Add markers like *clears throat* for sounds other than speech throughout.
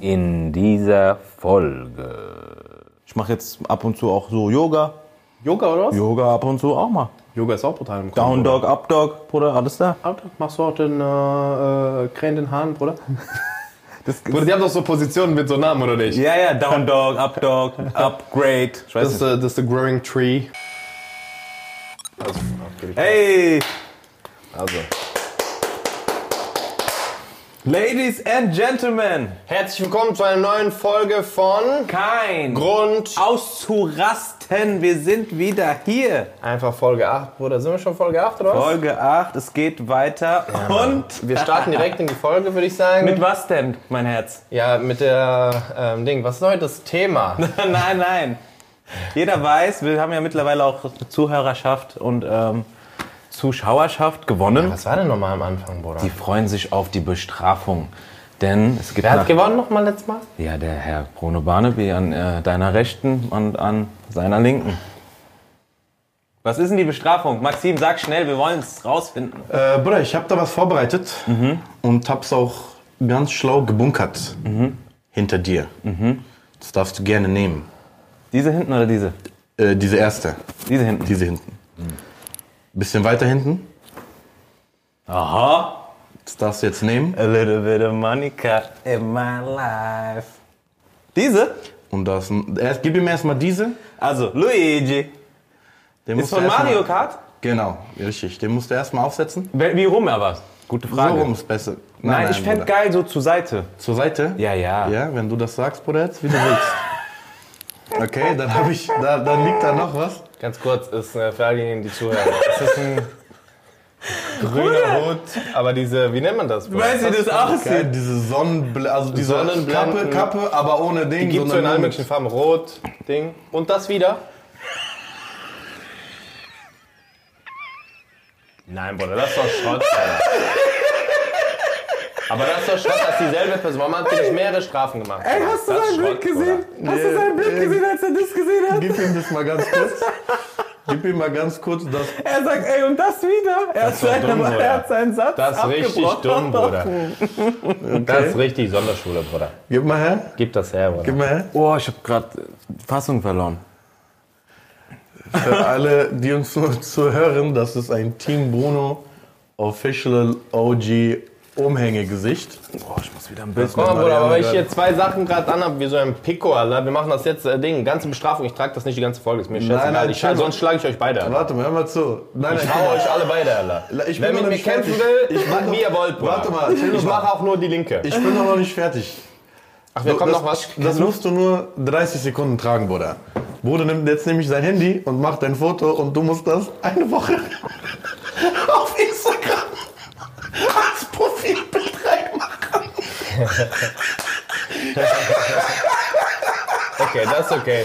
in dieser Folge. Ich mache jetzt ab und zu auch so Yoga. Yoga oder was? Yoga ab und zu auch mal. Yoga ist auch brutal im Down Dog, Up Dog, Bruder, alles da. Alter, machst du auch den äh, äh, krähenden Hahn, Bruder? *laughs* Bruder, die haben doch so Positionen mit so Namen, oder nicht? Ja, ja, Down Dog, Up Dog, Upgrade. Ich weiß Das ist, das ist der Growing Tree. Also, Hey, also. Ladies and Gentlemen, Herzlich willkommen zu einer neuen Folge von kein Grund. auszurasten. Wir sind wieder hier. Einfach Folge 8, Bruder. Sind wir schon Folge 8 oder was? Folge 8, es geht weiter. und Wir starten direkt in die Folge, würde ich sagen. mit was denn, mein Herz? ja, mit der ähm, Ding. Was ist heute das Thema? *laughs* nein, nein. Jeder weiß, wir haben ja mittlerweile auch Zuhörerschaft und ähm, Zuschauerschaft gewonnen. Was war denn nochmal am Anfang, Bruder? Die freuen sich auf die Bestrafung. Denn es gibt Wer hat nach- gewonnen nochmal letztes Mal? Ja, der Herr Bruno Barnaby an äh, deiner Rechten und an seiner Linken. Was ist denn die Bestrafung? Maxim, sag schnell, wir wollen es rausfinden. Äh, Bruder, ich habe da was vorbereitet und hab's auch ganz schlau gebunkert hinter dir. Das darfst du gerne nehmen. Diese hinten oder diese? Äh, diese erste, Diese hinten. diese hinten. Bisschen weiter hinten. Aha. Das darfst du jetzt nehmen. A little bit of Monica in my life. Diese? Und das, erst, gib ihm erstmal diese. Also, Luigi. Den Ist von Mario Kart? Genau, richtig. Den musst du erstmal aufsetzen. Wie rum aber? Gute Frage. So rum ist besser. Nein, ich fände geil so zur Seite. Zur Seite? Ja, ja. Ja, wenn du das sagst, Bruder, jetzt wie du willst. *laughs* Okay, dann habe ich, da, dann liegt da noch was. Ganz kurz, ist äh, für all diejenigen, die zuhören. Es ist ein *laughs* grüner Hut, aber diese, wie nennt man das? Bruder? Weißt du, wie das aussieht? diese Sonnenbl also diese Sonnenblenden. Kappe, Kappe, aber ohne Ding. Die gibt es so in sondern allen nur möglichen Farben. Rot, Ding. Und das wieder. *laughs* Nein, Bruder, das ist doch Schrott, Alter. Aber das ist doch Schrott, dass dieselbe Person. Warum hat nicht mehrere Strafen gemacht? Ey, hast du Das ist sein Bild Schrott, gesehen? Hast du sein Bild gesehen, als er das gesehen hat? Gib ihm das mal ganz *laughs* kurz. Gib ihm mal ganz kurz das. Er sagt, ey, und das wieder? Er, hat, ist doch seine, dumm, Bruder. er hat seinen Satz Das ist richtig dumm, Bruder. Das ist richtig Sonderschule, Bruder. Gib mal her. Gib das her, Gib Bruder. mal her. Oh, ich habe gerade Fassung verloren. Für alle, die uns nur zu hören, das ist ein Team Bruno Official OG Umhängegesicht. Oh, ich muss wieder ein Bild Guck mal, machen. Bruder, aber weil ich hier zwei Sachen gerade anhab, wie so ein Pico, Alter. Wir machen das jetzt, äh, Ding, ganze Bestrafung. Ich trage das nicht die ganze Folge, ist mir scheißegal. nein, ich, mal. sonst schlage ich euch beide, Alter. Warte mal, hör mal zu. Nein, Ich nein, hau euch alle beide, Alter. Ich bin Wer mit mir kämpfen will, Ich noch- wie ihr wollt, Bruder. Warte mal, Ich mache auch nur die Linke. Ich bin noch nicht fertig. Ach, wir kommen noch was. Das musst du nur 30 Sekunden tragen, Bruder. Bruder nimmt jetzt nämlich sein Handy und macht ein Foto und du musst das eine Woche *laughs* auf Instagram Profilbild reinmachen. Okay, das ist okay.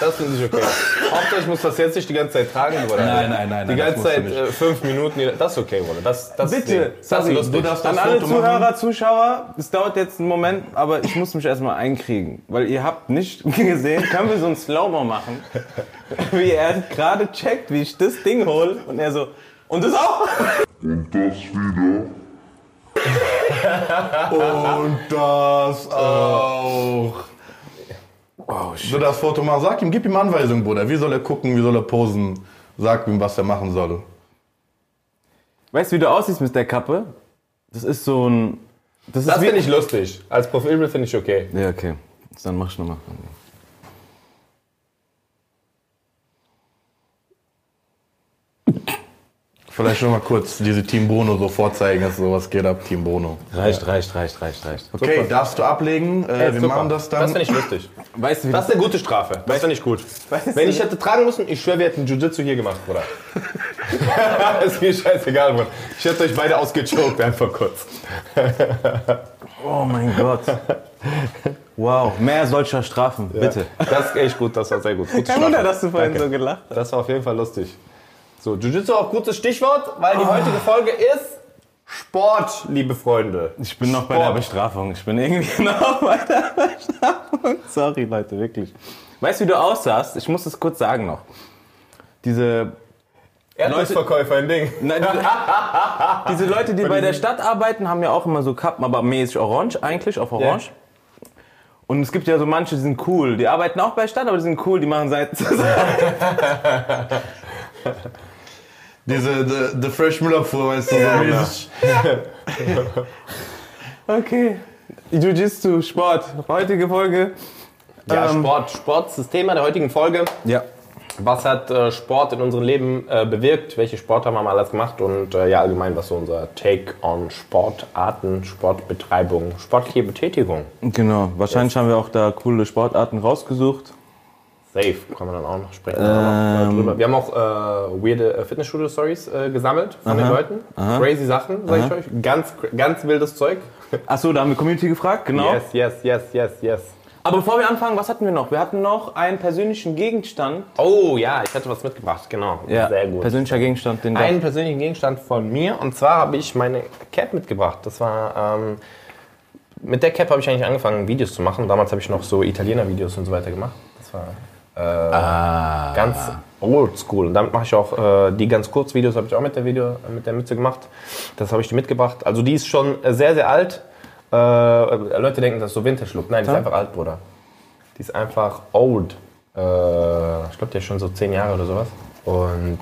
Das finde ich okay. Hauptsache, ich muss das jetzt nicht die ganze Zeit tragen, Bruder. Nein, nein, nein, Die nein, ganze das Zeit äh, fünf Minuten. Das ist okay, Bruder. Das, das Bitte, das ist sorry, lustig. du darfst An das alle Foto machen. Zuhörer, Zuschauer, es dauert jetzt einen Moment, aber ich muss mich erstmal einkriegen. Weil ihr habt nicht *laughs* gesehen, können wir so ein Slow-Mo machen, wie er gerade checkt, wie ich das Ding hole und er so, und das auch? Und das auch. Oh, So das Foto machen. Sag ihm, gib ihm Anweisungen, Bruder. Wie soll er gucken, wie soll er posen? Sag ihm, was er machen soll. Weißt du, wie du aussiehst mit der Kappe? Das ist so ein... Das, Das wie- finde ich lustig. Als Profilbild finde ich okay. Ja, okay. Dann mach ich nochmal. Vielleicht schon mal kurz diese Team Bruno so vorzeigen, dass sowas geht ab, Team Bruno. Reicht, reicht, reicht, reicht, reicht. Okay, darfst du ablegen. Äh, wir Super. machen das dann. Das finde ich lustig. Weißt du, wie Das ist eine gute Strafe. Das finde ich gut. Weißt Wenn du- ich hätte tragen müssen, ich schwöre, wir hätten Jiu-Jitsu hier gemacht, Bruder. *laughs* ist mir scheißegal, Bruder. Ich hätte euch beide ausgechoked, einfach kurz. Oh mein Gott. Wow, mehr solcher Strafen, bitte. Das ist echt gut, das war sehr gut. Gute Kein Wunder, dass du vorhin Danke. so gelacht hast. Das war auf jeden Fall lustig. So, Jiu-Jitsu auch gutes Stichwort, weil die heutige Folge ist Sport, liebe Freunde. Ich bin noch bei der Sport. Bestrafung. Ich bin irgendwie *laughs* noch bei der Bestrafung. Sorry, Leute, wirklich. Weißt du, wie du aussahst? Ich muss es kurz sagen noch. Diese Erdnussverkäufer, ein Ding. Nein, diese, *laughs* diese Leute, die bei der Stadt arbeiten, haben ja auch immer so Kappen, aber mäßig orange eigentlich, auf orange. Und es gibt ja so manche, die sind cool. Die arbeiten auch bei der Stadt, aber die sind cool, die machen Seiten zu Seite. *laughs* Diese The, the Fresh Müllabfuhr, weißt du, so mäßig. *laughs* Okay. Jiu-Jitsu, Sport. Heutige Folge. Ja, Ähm. Sport. Sport ist das Thema der heutigen Folge. Ja. Was hat äh, Sport in unserem Leben äh, bewirkt? Welche Sport haben wir alles gemacht? Und äh, ja, allgemein, was so unser Take on Sportarten, Sportbetreibung, sportliche Betätigung. Genau. Wahrscheinlich haben wir auch da coole Sportarten rausgesucht. Safe, kann man dann auch noch sprechen. Äh, drüber. Wir haben auch äh, weirde äh, Fitnessstudio-Stories äh, gesammelt von den Leuten. Crazy Sachen, sag ich euch. Ganz, ganz wildes Zeug. *laughs* Achso, da haben wir Community gefragt, genau. Yes, yes, yes, yes, yes. Aber bevor wir anfangen, was hatten wir noch? Wir hatten noch einen persönlichen Gegenstand. Oh ja, ich hatte was mitgebracht, genau. Sehr gut. Persönlicher Gegenstand, den Einen persönlichen Gegenstand von mir und zwar habe ich meine Cap mitgebracht. Das war ähm, mit der Cap habe ich eigentlich angefangen Videos zu machen. Damals habe ich noch so Italiener Videos und so weiter gemacht. Das war äh, ganz oldschool. Und damit mache ich auch äh, die ganz kurz Videos habe ich auch mit der Video mit der Mütze gemacht. Das habe ich die mitgebracht. Also die ist schon äh, sehr sehr alt. Äh, Leute denken, das ist so Vintage Look. Nein, die ist einfach alt, Bruder. Die ist einfach old. Äh, ich glaube, die ist schon so zehn Jahre oder sowas. Und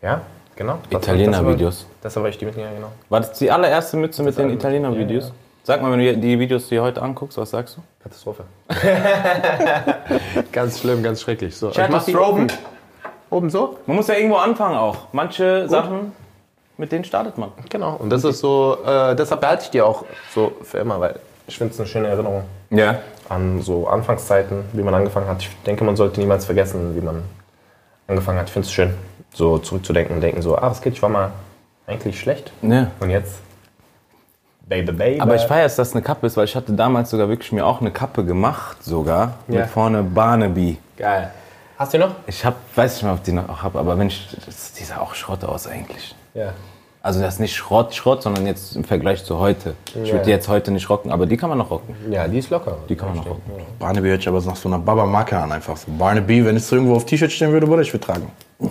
ja, genau. Das- Italiener-Videos. Das habe ich die mitgegangen, genau. War das die allererste Mütze mit den Italiener-Videos? Sag mal, wenn du die Videos dir heute anguckst, was sagst du? Katastrophe. *laughs* ganz schlimm, ganz schrecklich. So, ich mach die oben. Oben so? Man muss ja irgendwo anfangen auch. Manche Sachen, mit denen startet man. Genau. Und das ist so, äh, deshalb behalte ich die auch so für immer, weil ich finde es eine schöne Erinnerung Ja. an so Anfangszeiten, wie man angefangen hat. Ich denke, man sollte niemals vergessen, wie man angefangen hat. Ich finde es schön, so zurückzudenken und denken so, ah, was geht, ich war mal eigentlich schlecht. ja. Und jetzt, baby, baby. Aber ich feiere, dass das eine Kappe ist, weil ich hatte damals sogar wirklich mir auch eine Kappe gemacht, sogar. Ja. Mit vorne Barnaby. Geil. Hast du die noch? Ich hab, weiß nicht mehr, ob ich die noch habe, aber wenn ich, die sah auch Schrott aus eigentlich. Ja. Also das ist nicht Schrott, Schrott, sondern jetzt im Vergleich zu heute. Ich Ja. würde die jetzt heute nicht rocken, aber die kann man noch rocken. Ja, die ist locker. Die kann man noch rocken. Barnaby hört sich aber nach so einer Baba-Marke an, einfach so. Barnaby, wenn es so irgendwo auf T-Shirt stehen würde, würde ich würde tragen. Ja,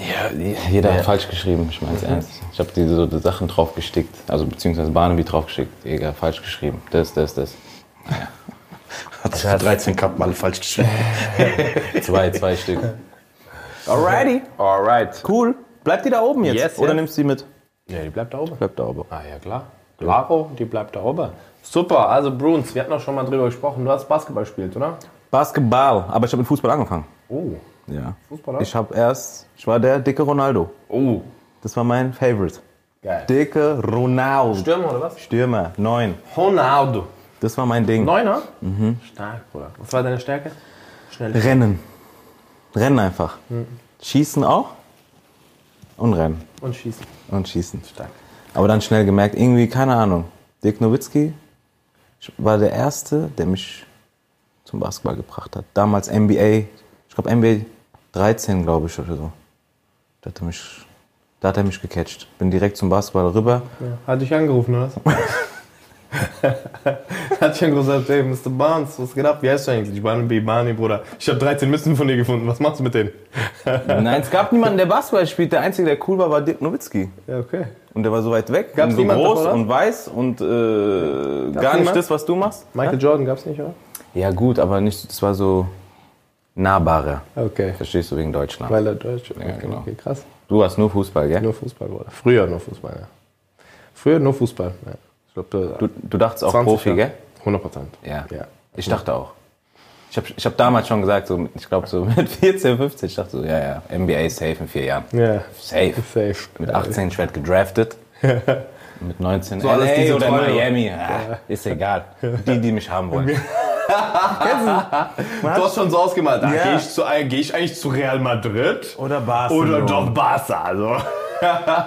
jeder hat falsch geschrieben, ich meine es ernst. Ich habe die so die Sachen draufgestickt, also beziehungsweise Barnaby draufgestickt. Egal, falsch geschrieben. Das, das, das. Hat sich 13 Kappen alle falsch geschrieben. *laughs* Zwei, zwei Stück. Alrighty, Alright. cool. Bleibt die da oben jetzt? Yes, Oder yes. nimmst du die mit? Ja, die bleibt da oben. Bleibt da oben. Ah ja, klar. Claro, die bleibt da oben. Super, also Bruns, wir hatten auch schon mal drüber gesprochen. Du hast Basketball gespielt, oder? Basketball, aber ich habe mit Fußball angefangen. Oh. Ja. Fußballer? Ich habe erst, ich war der dicke Ronaldo. Oh. Das war mein Favorite. Geil. Dicke Ronaldo. Stürmer oder was? Stürmer, neun. Ronaldo. Das war mein Ding. Neuner? Mhm. Stark, Bruder. Was war deine Stärke? Schnell. Rennen. Rennen einfach. Schießen auch. Und rennen. Und schießen. Und schießen. Stark. Aber dann schnell gemerkt, irgendwie, keine Ahnung. Dirk Nowitzki war der Erste, der mich zum Basketball gebracht hat. Damals NBA, ich glaube NBA 13, glaube ich, oder so. Da hat er mich, da hat er mich gecatcht. Bin direkt zum Basketball rüber. Hat dich angerufen, oder was? *laughs* *laughs* Hat und gesagt, hey, Mr. Barnes, was geht ab? Wie heißt du eigentlich? Barnaby, Barney, Bruder. Ich habe 13 Mützen von dir gefunden. Was machst du mit denen? *laughs* Nein, es gab niemanden, der Basketball spielt. Der Einzige, der cool war, war Dirk Nowitzki. Ja, okay. Und der war so weit weg, Gab's und so groß und weiß und äh, gar nicht niemand? das, was du machst. Michael Jordan gab's nicht, oder? Ja gut, aber nicht, das war so nahbarer. Okay. Verstehst du wegen Deutschland? Weil er Deutsch okay, Ja, genau. Okay, krass. Du hast nur Fußball, gell? Nur Fußball, Bruder. Früher nur Fußball, ja. Früher nur Fußball. Ja. Ich glaube, Du, du dachtest auch 20 Profi, Jahre. gell? 100 Prozent. Ja. Ja. Ich dachte auch. Ich habe ich hab damals schon gesagt, so, ich glaube so mit *laughs* 14, 15, ich dachte so, ja, ja, NBA safe in vier Jahren. Ja. Safe. Safe. Mit 18 ich werd gedraftet. *laughs* Mit 19 alles LA diese oder Träume. Miami. Ja, ist egal. Die, die mich haben wollen. *laughs* Du hast schon so ausgemalt. Ah, Ja. Gehe ich, zu- äh, geh ich eigentlich zu Real Madrid? Oder Barcelona. Oder doch Barca? Also.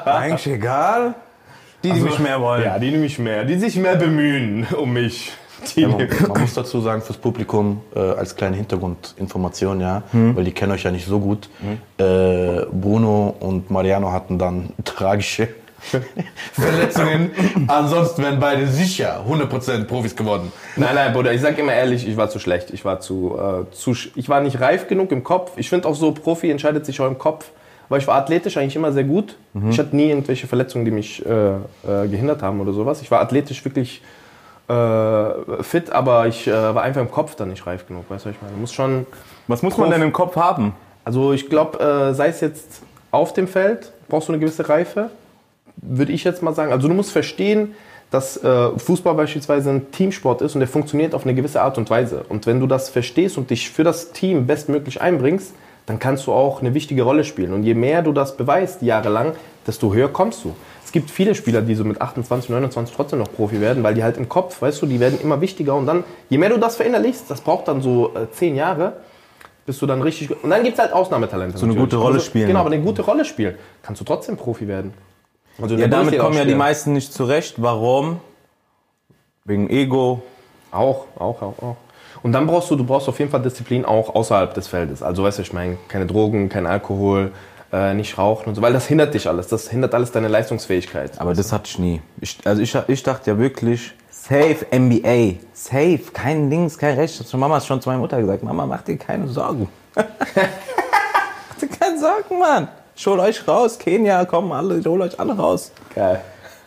Eigentlich egal. Die, die mich mehr wollen. Ja, die nämlich mehr. Die sich mehr bemühen um mich. Die Man, man muss dazu sagen, fürs Publikum äh, als kleine Hintergrundinformation, ja, weil die kennen euch ja nicht so gut. Äh, Bruno und Mariano hatten dann *laughs* tragische *laughs* Verletzungen. Ansonsten wären beide sicher 100% Profis geworden. Nein, nein, Bruder, ich sag immer ehrlich, ich war zu schlecht. Ich war zu, äh, zu, sch- ich war nicht reif genug im Kopf. Ich finde auch so, Profi entscheidet sich auch im Kopf. Weil ich war athletisch eigentlich immer sehr gut. Ich hatte nie irgendwelche Verletzungen, die mich äh, äh, gehindert haben oder sowas. Ich war athletisch wirklich äh, fit, aber ich äh, war einfach im Kopf dann nicht reif genug. Weißt du, was ich meine? Du musst schon, Was muss man denn im Kopf haben? also ich glaube, äh, sei es jetzt auf dem Feld, brauchst du eine gewisse Reife, würde ich jetzt mal sagen. Also du musst verstehen, dass äh, Fußball beispielsweise ein Teamsport ist und der funktioniert auf eine gewisse Art und Weise. Und wenn du das verstehst und dich für das Team bestmöglich einbringst, dann kannst du auch eine wichtige Rolle spielen. Und je mehr du das beweist, jahrelang, desto höher kommst du. Es gibt viele Spieler, die so mit 28, 29 trotzdem noch Profi werden, weil die halt im Kopf, weißt du, die werden immer wichtiger. Und dann, je mehr du das verinnerlichst, das braucht dann so äh, zehn Jahre, bist du dann richtig. Und dann gibt es halt Ausnahmetalente. So eine natürlich. gute Rolle Aber so- spielen. Genau, aber eine gute Rolle spielen, kannst du trotzdem Profi werden. Also Ja, damit kommen ja die meisten nicht zurecht. Warum? Wegen Ego. Auch, auch, auch, auch. Und dann brauchst du, du brauchst auf jeden Fall Disziplin auch außerhalb des Feldes. Also weißt du, ich meine, keine Drogen, kein Alkohol, äh, nicht rauchen und so, weil das hindert dich alles. Das hindert alles deine Leistungsfähigkeit. Aber das hatte ich nie. Ich, also ich, ich dachte ja wirklich, safe NBA. Safe. Kein Links, kein Rechts. Das hat Mama schon zu meiner Mutter gesagt. Mama, mach dir keine Sorgen. *laughs* mach dir keine Sorgen, Mann. Ich hol euch raus. Kenia, komm, alle, ich hol euch alle raus. Geil.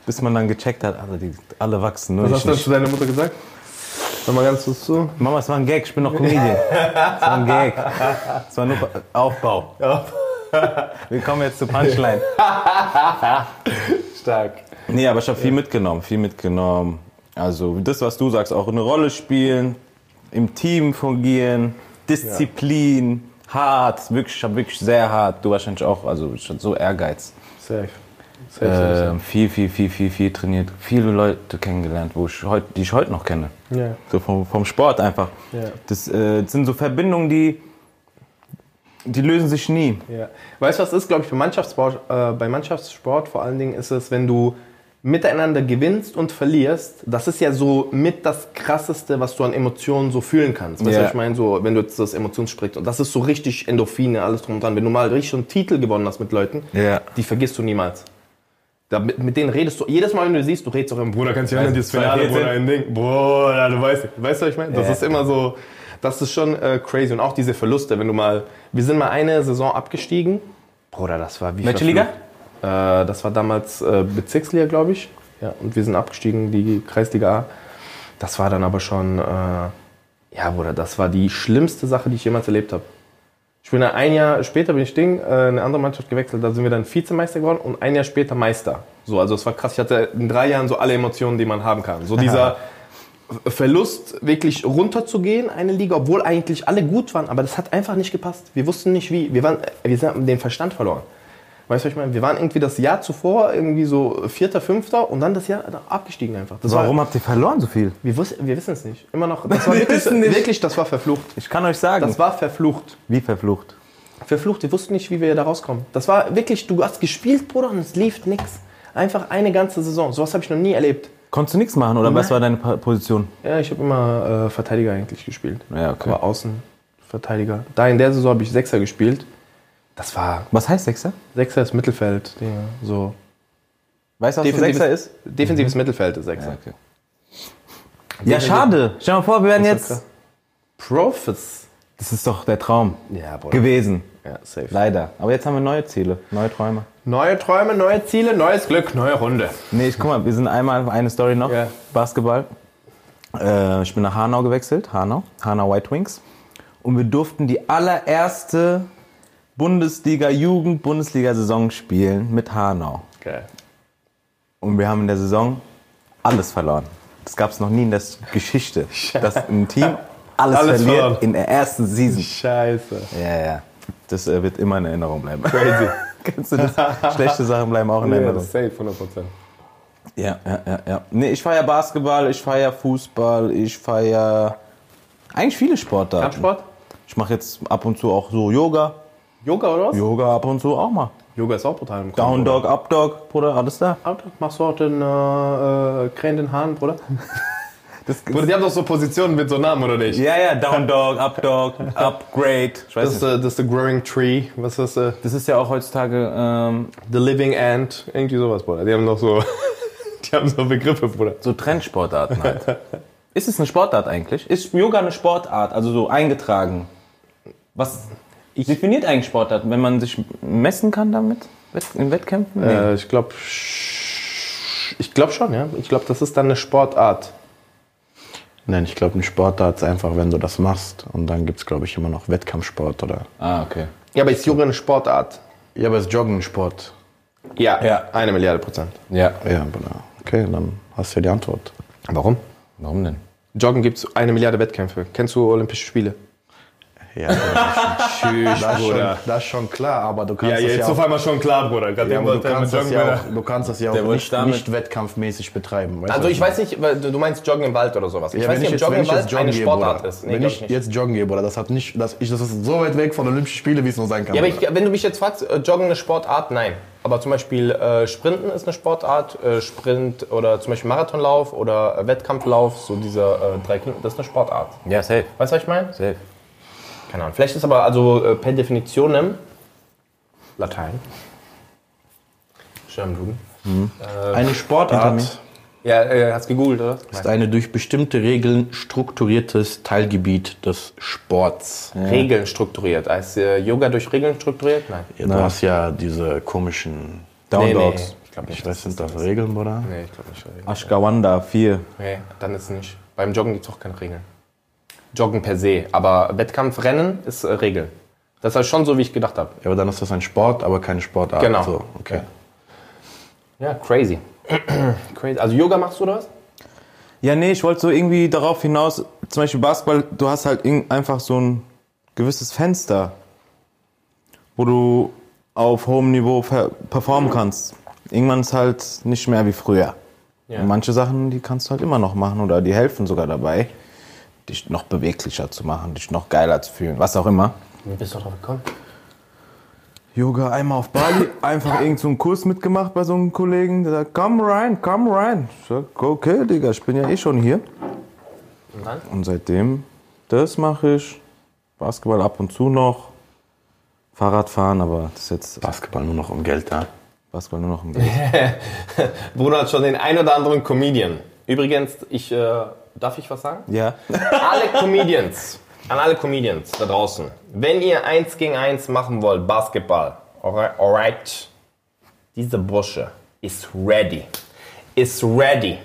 Bis man dann gecheckt hat, alle, die, alle wachsen. Nur Was ich hast du zu deiner Mutter gesagt? Sag mal ganz kurz zu. Mama, es war ein Gag, ich bin noch Comedian. Es war ein Gag. Es war nur Aufbau. Wir kommen jetzt zur Punchline. Stark. Nee, aber ich habe viel mitgenommen, viel mitgenommen. Also das, was du sagst, auch eine Rolle spielen, im Team fungieren, Disziplin, hart, wirklich, ich habe wirklich sehr hart, du wahrscheinlich auch, also ich hatte so Ehrgeiz. Safe. Ähm, viel, viel, viel, viel, viel trainiert, viele Leute kennengelernt, wo ich heut, die ich heute noch kenne. Ja. So vom, vom Sport einfach. Ja. Das äh, sind so Verbindungen, die, die lösen sich nie. Ja. Weißt du, was ist, glaube ich, bei Mannschaftssport, äh, bei Mannschaftssport vor allen Dingen ist es, wenn du miteinander gewinnst und verlierst, das ist ja so mit das krasseste, was du an Emotionen so fühlen kannst. Weißt du, was ich meine? So, wenn du jetzt das Emotionssprichst. Und das ist so richtig Endorphine, alles drum und dran. Wenn du mal richtig einen Titel gewonnen hast mit Leuten, Ja. die vergisst du niemals. Da, mit, mit denen redest du, jedes Mal, wenn du sie siehst, du redest auch immer, Bruder, kannst du erinnern, dieses Finale, 2014? Bruder, ein Ding. Bruder, du weißt, weißt du, was ich meine? Das Ja. ist immer so, das ist schon äh, crazy. Und auch diese Verluste, wenn du mal, wir sind mal eine Saison abgestiegen. Bruder, das war wie Welche verflucht. Äh, das war damals äh, Bezirksliga, glaube ich. Ja, und wir sind abgestiegen, die Kreisliga A. Das war dann aber schon, äh, ja, Bruder, das war die schlimmste Sache, die ich jemals erlebt habe. Ich bin dann ein Jahr später bin ich Ding, äh, eine andere Mannschaft gewechselt, da sind wir dann Vizemeister geworden und ein Jahr später Meister. So, also es war krass. Ich hatte in drei Jahren so alle Emotionen, die man haben kann. So dieser Verlust, wirklich runterzugehen, eine Liga, obwohl eigentlich alle gut waren, aber das hat einfach nicht gepasst. Wir wussten nicht wie. Wir, waren, wir haben den Verstand verloren. Weißt du, was ich meine? Wir waren irgendwie das Jahr zuvor irgendwie so Vierter, Fünfter und dann das Jahr abgestiegen einfach. Das Warum War, habt ihr verloren so viel? wir, wus wir wissen es nicht. Immer noch. Das *laughs* war Wir wirklich, wirklich, das war verflucht. Ich kann euch sagen. Das war verflucht. wie verflucht. Verflucht, wir wussten nicht, wie wir da rauskommen. Das war wirklich, du hast gespielt, Bruder, und es lief nix. Einfach eine ganze Saison. Sowas habe ich noch nie erlebt. Konntest du nichts machen oder was war deine Position? Ja, ich habe immer äh, Verteidiger eigentlich gespielt. Ja, okay. Aber Außenverteidiger. Da in der Saison habe ich Sechser gespielt. Das war Was heißt Sechser? Sechser ist Mittelfeld. Ja, so. Weißt du, was Defensives- Sechser ist? Defensives Mittelfeld ist Sechser. Ja, okay. ja, schade. Stell dir mal vor, wir werden Das ist jetzt. Profits. Das ist doch der Traum Ja, gewesen. Ja, safe. Leider. Aber jetzt haben wir neue Ziele, neue Träume. Neue Träume, neue Ziele, neues Glück, neue Runde. Nee, ich guck mal, wir sind einmal, eine Story noch, Ja. Basketball. Äh, ich bin nach Hanau gewechselt, Hanau, Hanau White Wings. Und wir durften die allererste Bundesliga-Jugend-Bundesliga-Saison spielen mit Hanau. Geil. Und wir haben in der Saison alles verloren. Das gab es noch nie in der Geschichte, *laughs* dass ein Team alles, Alles verliert verloren. in der ersten Season. Scheiße. Ja, ja. Das äh, wird immer in Erinnerung bleiben. Crazy. *laughs* Kennst du das? Schlechte Sachen bleiben auch in *laughs* Ja, Erinnerung. safe, 100%. Ja, ja, ja, ja. Nee, ich feiere Basketball, ich feiere Fußball, ich feiere eigentlich viele Sportarten. Kampfsport? Ich mache jetzt ab und zu auch so Yoga. Yoga oder was? Yoga ab und zu auch mal. Yoga ist auch brutal im Down Dog, Up Dog, Bruder, alles da. Bruder. Machst du auch den äh, äh, krähenden Haaren, Bruder? *laughs* Das, Bruder, die haben doch so Positionen mit so Namen, oder nicht? ja, ja, Down Dog, Up Dog, *laughs* Upgrade. Ich weiß Das ist, nicht. äh, das ist the growing tree. Was ist das? Äh, Das ist ja auch heutzutage, ähm, the living ant. Irgendwie sowas, Bruder. Die haben doch so, *laughs* die haben so Begriffe, Bruder. so Trendsportarten halt. ist es eine Sportart eigentlich? Ist Yoga eine Sportart, also so eingetragen? Was? Definiert eigentlich Sportart, wenn man sich messen kann damit? In Wettkämpfen? Nee. Äh, ich glaube, ich glaube schon, ja. Ich glaube, das ist dann eine Sportart. Nein, ich glaube, ein Sportart ist einfach, wenn du das machst. Und dann gibt es, glaube ich, immer noch Wettkampfsport oder. ah, okay. Ja, aber ist Yoga eine Sportart? Ja, aber es ist Joggen ein Sport. Ja, Ja. eine Milliarde Prozent. Ja. Ja. Okay, dann hast du ja die Antwort. Warum? Warum denn? Joggen gibt es eine Milliarde Wettkämpfe. Kennst du Olympische Spiele? Ja, Bruder, *laughs* Tschüss, das, ist schon, das ist schon klar, aber du kannst das ja auch, einmal schon klar, Bruder. Ja, aber du kannst das ja auch, du kannst das ja auch nicht, nicht wettkampfmäßig betreiben. Weißt du, Also ich weiß nicht, weil du meinst Joggen im Wald oder sowas. Ich Ja, weiß nicht, ich ob jetzt, wenn Joggen im jetzt Wald joggen eine gehe, Sportart Bruder, ist. Nee, wenn ich nicht. jetzt joggen gehe, Bruder, das hat nicht, das, ich, das ist so weit weg von Olympischen Spielen, wie es nur sein kann. Ja, aber Bruder. ich, wenn du mich jetzt fragst, äh, Joggen eine Sportart, nein. Aber zum Beispiel äh, Sprinten ist eine Sportart, äh, Sprint oder zum Beispiel Marathonlauf oder Wettkampflauf, so diese äh, drei Kilometer, das ist eine Sportart. Ja, safe. Weißt du, was ich meine? Safe. Keine Ahnung. Vielleicht ist aber also äh, per Definition Latein. Schön am Duden. Eine Sportart Ja, äh, hast gegoogelt, oder? ist ein durch bestimmte Regeln strukturiertes Teilgebiet des Sports. Regeln strukturiert. Heißt äh, Yoga durch Regeln strukturiert? Nein. Ja, du hast ja diese komischen, Down Nee, nee, ich glaube ich nicht. weiß, sind das Regeln, Bruder? Nee, ich glaube nicht. Ashgawanda 4. Nee, dann ist es nicht. Beim Joggen gibt es auch keine Regeln. Joggen per se. Aber Wettkampfrennen ist äh, Regeln. Das ist schon so, wie ich gedacht habe. Ja, aber dann ist das ein Sport, aber keine Sportart. Genau. So, okay. Ja, crazy. *clears throat* crazy. Also Yoga machst du das? Ja, nee, ich wollte so irgendwie darauf hinaus, zum Beispiel Basketball, du hast halt einfach so ein gewisses Fenster, wo du auf hohem Niveau per- performen kannst. Irgendwann ist halt nicht mehr wie früher. Ja. Manche Sachen, die kannst du halt immer noch machen oder die helfen sogar dabei, dich noch beweglicher zu machen, dich noch geiler zu fühlen, was auch immer. Wie bist du drauf gekommen? Yoga einmal auf Bali, einfach irgend so einen Kurs mitgemacht bei so einem Kollegen, der sagt, komm rein, komm rein. Ich sag, okay, Digga, ich bin ja eh schon hier. Und dann? Und seitdem, das mache ich. Basketball ab und zu noch. Fahrradfahren, aber das ist jetzt Basketball nur noch um Geld da. Basketball nur noch ein Geld. *laughs* Bruno hat schon den ein oder anderen Comedian. Übrigens, ich, äh, darf ich was sagen? Ja. *laughs* alle Comedians, an alle Comedians da draußen, wenn ihr eins gegen eins machen wollt, Basketball, alright, alright, dieser Bursche ist ready, ist ready.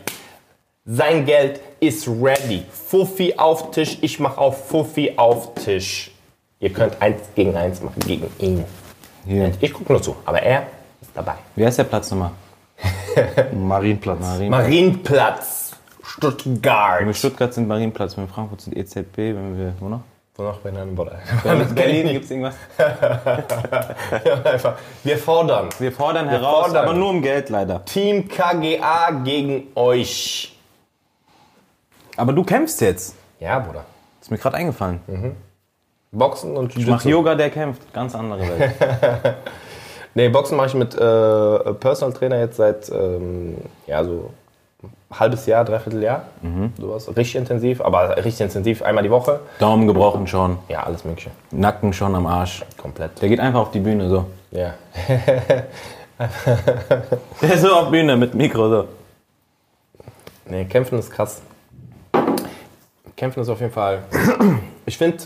Sein Geld ist ready. Fuffi auf Tisch, ich mach auf Fuffi auf Tisch. Ihr könnt eins gegen eins machen gegen ihn. Hier. Ich gucke nur zu, aber er ist dabei. Wie heißt der Platz nochmal? *laughs* Marienplatz. Marienplatz, Stuttgart. Wenn wir Stuttgart sind Marienplatz, wenn wir Frankfurt sind EZB, wenn wir, wo noch? Wo noch Bruder? Berlin gibt es irgendwas? *laughs* Einfach. Wir fordern. Wir fordern heraus, fordern. aber nur um Geld leider. Team KGA gegen euch. Aber du kämpfst jetzt. Ja, Bruder. Ist mir gerade eingefallen. Boxen und Ich mach Jiu-Jitsu. Yoga, der kämpft. Ganz andere Welt. *laughs* Nee, Boxen mache ich mit äh, Personal Trainer jetzt seit ähm, ja, so halbes Jahr, dreiviertel Jahr. Sowas. Richtig intensiv, aber richtig intensiv, einmal die Woche. Daumen gebrochen schon. Ja, alles Mögliche. Nacken schon am Arsch. Komplett. Der geht einfach auf die Bühne so. Ja. *laughs* Der ist so auf Bühne mit Mikro so. Nee, Kämpfen ist krass. Kämpfen ist auf jeden Fall. *clears throat* Ich finde,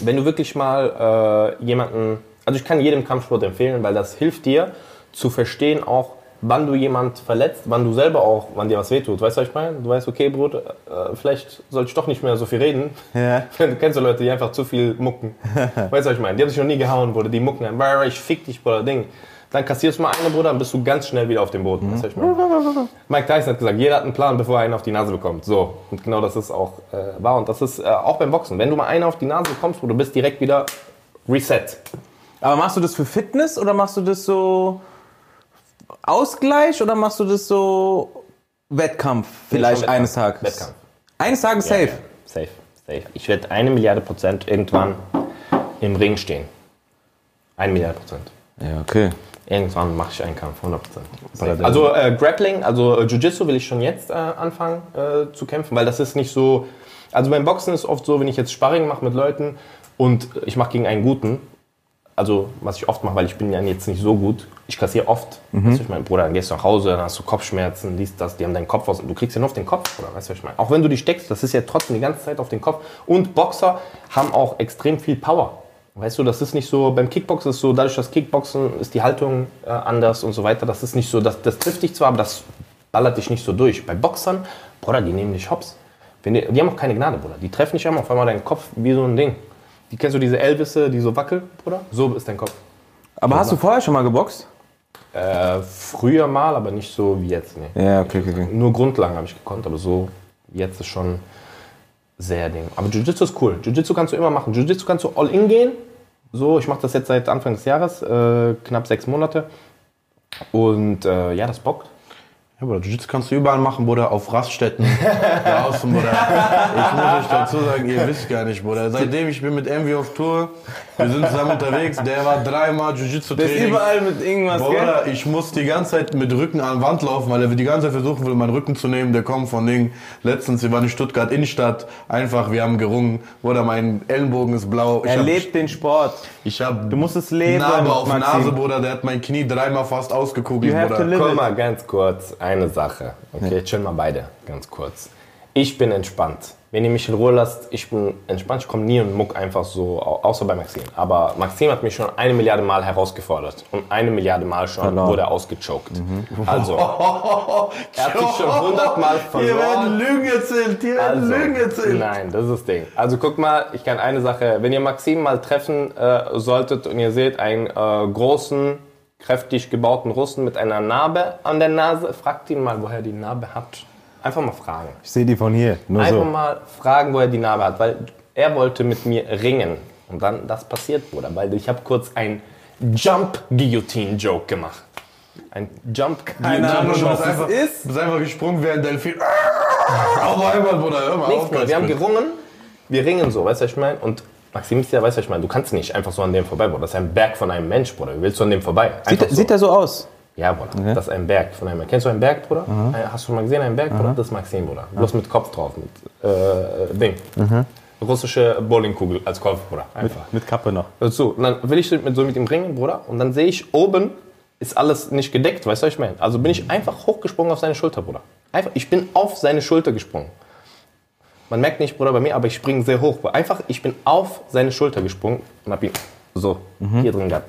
wenn du wirklich mal äh, jemanden. Also, ich kann jedem Kampfsport empfehlen, weil das hilft dir zu verstehen, auch wann du jemand verletzt, wann du selber auch, wann dir was wehtut. Weißt du, was ich meine? Du weißt, okay, Bruder, äh, vielleicht soll ich doch nicht mehr so viel reden. Ja. *laughs* Du kennst so Leute, die einfach zu viel mucken. *laughs* weißt du, was ich meine? Die haben sich noch nie gehauen, Bruder. Die mucken dann, "Brr, ich fick dich, Bruder, Ding. Dann kassierst du mal eine, Bruder, dann bist du ganz schnell wieder auf dem Boden. Weißt du, was ich meine? Mike Tyson hat gesagt, jeder hat einen Plan, bevor er einen auf die Nase bekommt. So. Und genau das ist auch äh, wahr. Und das ist äh, auch beim Boxen. Wenn du mal einen auf die Nase bekommst, Bruder, du bist direkt wieder reset. Aber machst du das für Fitness oder machst du das so Ausgleich oder machst du das so Wettkampf vielleicht Wettkampf. eines Tages? Wettkampf. Eines Tages safe. Ja. Safe, safe. Ich werde eine Milliarde Prozent irgendwann im Ring stehen. Eine Milliarde Prozent. Ja, okay. Irgendwann mache ich einen Kampf, 100%. Safe. Also äh, Grappling, also äh, Jiu-Jitsu will ich schon jetzt äh, anfangen äh, zu kämpfen, weil das ist nicht so... Also beim Boxen ist oft so, wenn ich jetzt Sparring mache mit Leuten und ich mache gegen einen Guten, also was ich oft mache, weil ich bin ja jetzt nicht so gut, ich kassiere oft. Weißt du, ich meine, Bruder, dann gehst du nach Hause, dann hast du Kopfschmerzen, dies, das, die haben deinen Kopf aus. Du kriegst ja nur auf den Kopf, oder weißt du, was ich meine? Auch wenn du dich steckst, das ist ja trotzdem die ganze Zeit auf den Kopf. Und Boxer haben auch extrem viel Power. Weißt du, das ist nicht so, beim Kickboxen ist so, dadurch, dass Kickboxen ist die Haltung äh, anders und so weiter. Das ist nicht so, das, das trifft dich zwar, aber das ballert dich nicht so durch. Bei Boxern, Bruder, die nehmen dich hops. Die, die haben auch keine Gnade, Bruder. Die treffen dich einmal auf einmal deinen Kopf wie so ein Ding. Die kennst du diese Elvisse, die so wackeln, Bruder? So ist dein Kopf. Aber hast du vorher schon mal geboxt? Äh, früher mal, aber nicht so wie jetzt. Nee. Ja, okay, okay, okay. Nur Grundlagen habe ich gekonnt, aber so jetzt ist schon sehr Ding. Aber Jiu-Jitsu ist cool. Jiu-Jitsu kannst du immer machen. Jiu-Jitsu kannst du all in gehen. So, ich mache das jetzt seit Anfang des Jahres, äh, knapp sechs Monate. Und äh, ja, das bockt. Ja, Bruder, Jiu-Jitsu kannst du überall machen, Bruder, auf Raststätten, *laughs* draußen, Bruder. Ich muss euch dazu sagen, ihr wisst gar nicht, Bruder. Seitdem ich bin mit Envy auf Tour, wir sind zusammen unterwegs, der war dreimal Der ist überall mit irgendwas, gell? Bruder, ich muss die ganze Zeit mit Rücken an die Wand laufen, weil er die ganze Zeit versuchen will, meinen Rücken zu nehmen. Der kommt von Ding. Letztens, wir waren in Stuttgart Innenstadt. Einfach, wir haben gerungen. Bruder, mein Ellenbogen ist blau. Ich Er hab- lebt den Sport. Ich hab Du musst es leben, Narbe auf Maxim. Nase, Bruder. Der hat mein Knie dreimal fast ausgekugelt, You have to Bruder. live Guck it. mal, ganz kurz, eine Sache. Okay, chillen mal beide, ganz kurz. Ich bin entspannt. Wenn ihr mich in Ruhe lasst, ich bin entspannt. Ich komme nie und muck einfach so, au- außer bei Maxim. Aber Maxim hat mich schon eine Milliarde Mal herausgefordert. Und eine Milliarde Mal schon Verloren. wurde er ausgechoked. Also, *laughs* er hat sich schon hundertmal *laughs* Hier werden verloren. Lügen erzählt, hier werden Also, Lügen erzählt. nein, das ist das Ding. Also guck mal, ich kann eine Sache, wenn ihr Maxim mal treffen äh, solltet und ihr seht einen äh, großen, kräftig gebauten Russen mit einer Narbe an der Nase, fragt ihn mal, woher er die Narbe hat. Einfach mal fragen. Ich sehe die von hier. Nur Einfach so. mal fragen, wo er die Narbe hat, weil er wollte mit mir ringen. Und dann, das passiert, Bruder, weil ich habe kurz ein Jump-Guillotine-Joke gemacht. Ein Keine Ahnung, Du was einfach, ist. bist einfach gesprungen wie ein Delfin. *laughs* Auf einmal, Bruder, hör mal Nichts, auf. Wir haben gerungen, wir ringen so, weißt du, was ich meine? Und Maxim ist ja, weißt du, was ich meine? Du kannst nicht einfach so an dem vorbei, Bruder. Das ist ein Berg von einem Mensch, Bruder. Wie willst du an dem vorbei? Sieht, so. sieht er so aus? Ja, Bruder. Das ist ein Berg von einem Mensch. Kennst du einen Berg, Bruder? Ein- Hast du mal gesehen, einen Berg, Bruder? Das ist Maxim, Bruder. Bloß mit Kopf drauf, mit äh, Ding. Russische Bowlingkugel als Kopf, Bruder. Einfach. Mit Kappe noch. So, und dann will ich mit, so mit ihm ringen, Bruder. Und dann sehe ich, oben ist alles nicht gedeckt, weißt du, was ich meine? Also bin ich einfach hochgesprungen auf seine Schulter, Bruder. Einfach, ich bin auf seine Schulter gesprungen. Man merkt nicht, Bruder, bei mir, aber ich springe sehr hoch. Einfach, ich bin auf seine Schulter gesprungen und hab ihn so hier drin gehabt.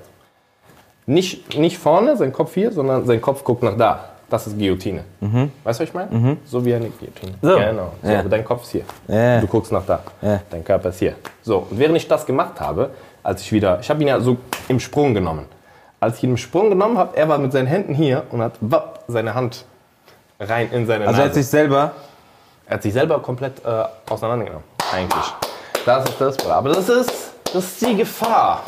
Nicht, nicht vorne, sein Kopf hier, sondern sein Kopf guckt nach da. Das ist Guillotine. Weißt du, was ich meine? So wie eine Guillotine. So. Genau. So, Ja. dein Kopf ist hier. Ja. Du guckst nach da. Ja. Dein Körper ist hier. So, und während ich das gemacht habe, als ich wieder, ich habe ihn ja so im Sprung genommen. Als ich ihn im Sprung genommen habe, er war mit seinen Händen hier und hat wapp, seine Hand rein in seine Also er Nase. hat sich selber. Er hat sich selber komplett äh, auseinandergenommen. Eigentlich. Das ist das, Bruder. Aber das ist, das ist die Gefahr.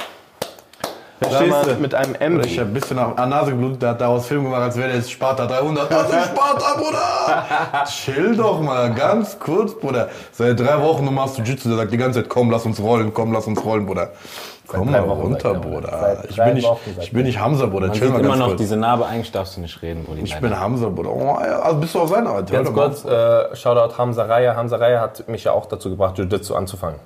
Verstehst du? mit einem M Ich hab ein bisschen nach an Nase geblutet, der hat daraus Film gemacht, als wäre der jetzt Sparta 300. Das ist Sparta, Bruder! *laughs* Chill doch mal, ganz kurz, Bruder. Seit drei Wochen du machst du Jitsu, der sagt die ganze Zeit, komm, lass uns rollen, komm, lass uns rollen, Bruder. Komm mal runter, er, Bruder. Ich bin nicht, ich bin nicht Hamza, Bruder. Man Chill sieht mal immer ganz noch kurz. diese Narbe. Eigentlich darfst du nicht reden, Brudi. Ich bin Hamza, Bruder. Oh, ja, also bist du auf seiner Art? Ganz Hör doch mal kurz, äh, Shoutout Hamza Raya. Hamza Raya hat mich ja auch dazu gebracht, Jiu-Jitsu anzufangen.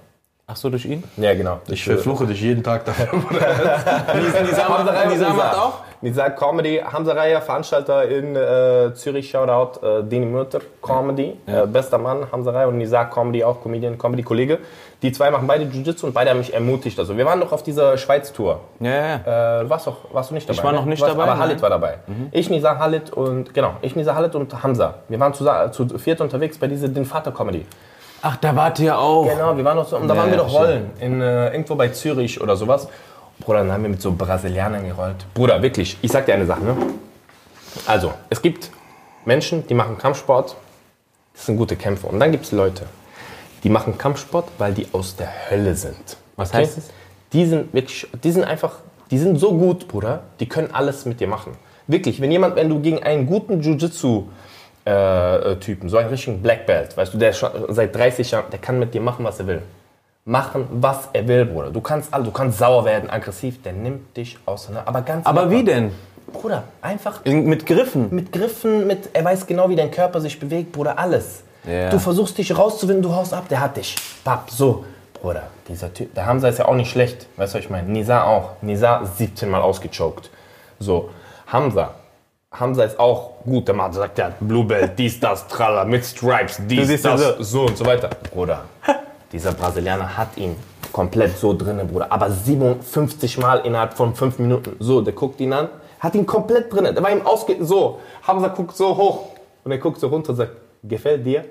Ach so, durch ihn? Ja, genau. Ich verfluche dich jeden Tag dafür, *laughs* Bruder. Nisa macht, Nisa macht auch? Nisa Comedy, Hamza Raya, Veranstalter in äh, Zürich, Shoutout, äh, Dini Mürter, Comedy, äh, bester Mann, Hamza Raya und Nisa Comedy, auch Comedian, Comedy-Kollege. Die zwei machen beide Jiu-Jitsu und beide haben mich ermutigt. Also wir waren doch auf dieser Schweiz-Tour. Ja, ja. Äh, du warst, doch, warst du nicht dabei? war noch ne? nicht Du warst, dabei, Aber Halit war dabei. Ich, Nisa, Halit und, genau, ich, Nisa, Halit und Hamza. Wir waren zu, zu viert unterwegs bei dieser Den Vater-Comedy. Ach, da wart ihr auch. Genau, wir waren noch so, und da Ja, waren wir doch rollen, in, äh, irgendwo bei Zürich oder sowas. Bruder, dann haben wir mit so Brasilianern gerollt. Bruder, wirklich, ich sag dir eine Sache, ne? Also, es gibt Menschen, die machen Kampfsport, das sind gute Kämpfer. Und dann gibt es Leute, die machen Kampfsport, weil die aus der Hölle sind. Was heißt es? Die sind wirklich, die sind einfach, die sind so gut, Bruder, die können alles mit dir machen. Wirklich, wenn jemand, wenn du gegen einen guten Jiu-Jitsu äh, Typen, so einen richtigen Black Belt, weißt du, der schon seit 30 Jahren, der kann mit dir machen, was er will. Machen, was er will, Bruder. Du kannst du kannst sauer werden, aggressiv, der nimmt dich auseinander. Aber ganz Aber locker. wie denn? Bruder, einfach Mit Griffen. mit Griffen, mit, er weiß genau, wie dein Körper sich bewegt, Bruder, alles. Ja. Du versuchst dich rauszuwinden, du haust ab, der hat dich. Papp, so. Bruder, dieser Typ, der Hamza ist ja auch nicht schlecht, weißt du, was ich meine? Nisa auch. Nisa 17 Mal ausgechoked. So, Hamza. Hamza ist auch gut, der Mann sagt, der hat Blue Belt, dies, das, Tralla, mit Stripes, dies, das, ja so. und so weiter. Bruder, dieser Brasilianer hat ihn komplett so drinne, Bruder. Aber 57 Mal innerhalb von 5 Minuten. So, der guckt ihn an, hat ihn komplett drinne. Der war ihm ausge... So, Hamza guckt so hoch und er guckt so runter und sagt, gefällt dir?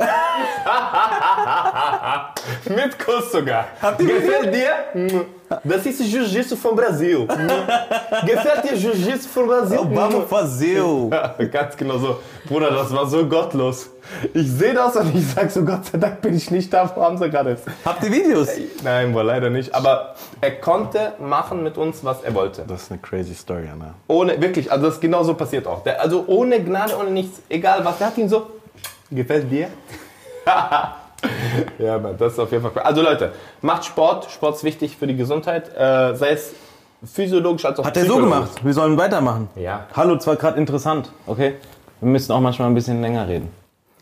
*laughs* Mit Kuss sogar. Gefällt dir? Das ist Jiu-Jitsu vom Brasil. Gefällt dir Jiu-Jitsu vom Brasil? *laughs* Vamos fazer. *laughs* Ganz genau so. Bruder, das war so gottlos. Ich sehe das und ich sag so, Gott sei Dank bin ich nicht da, wo Hamza gerade ist. Habt ihr Videos? Nein, wohl leider nicht. Aber er konnte machen mit uns, was er wollte. Das ist eine crazy Story, Anna. Ohne, wirklich, also das ist genau so passiert auch. Der, also ohne Gnade, ohne nichts, egal was, der hat ihn so, gefällt dir? *laughs* ja, Mann, das ist auf jeden Fall cool. Also Leute, macht Sport, Sport ist wichtig für die Gesundheit, äh, sei es physiologisch als auch Hat er so gemacht? Wir sollen weitermachen. Ja. Hallo, zwar gerade interessant, okay? Wir müssen auch manchmal ein bisschen länger reden.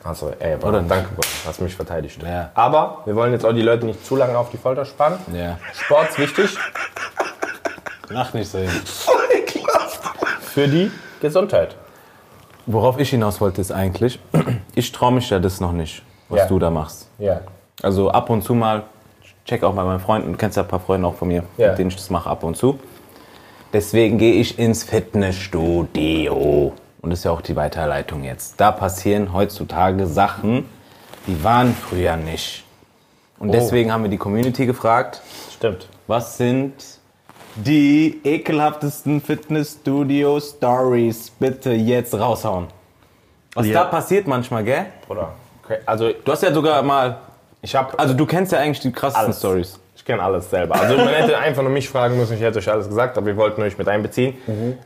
Achso, ey, Bruder, Oder nicht? danke, Bruder, hast mich verteidigt. Ja. Aber wir wollen jetzt auch die Leute nicht zu lange auf die Folter spannen. Ja. Sport ist wichtig Lach nicht so. *laughs* für die Gesundheit. Worauf ich hinaus wollte, ist eigentlich, *clears throat* ich traue mich ja das noch nicht, was Ja. du da machst. Ja. Also ab und zu mal, check auch bei meinen Freunden, du kennst ja ein paar Freunde auch von mir, Ja. mit denen ich das mache ab und zu. Deswegen gehe ich ins Fitnessstudio. Und das ist ja auch die Weiterleitung jetzt. Da passieren heutzutage Sachen, die waren früher nicht. Und deswegen haben wir die Community gefragt, Stimmt. was sind die ekelhaftesten Fitnessstudio-Stories? Bitte jetzt raushauen. Was Ja. da passiert manchmal, gell? Oder? Okay. Also Du hast ja sogar mal, ich habe also du kennst ja eigentlich die krassesten. Stories. Kenne alles selber. Also man hätte einfach nur mich fragen müssen, ich hätte euch alles gesagt, aber wir wollten euch mit einbeziehen.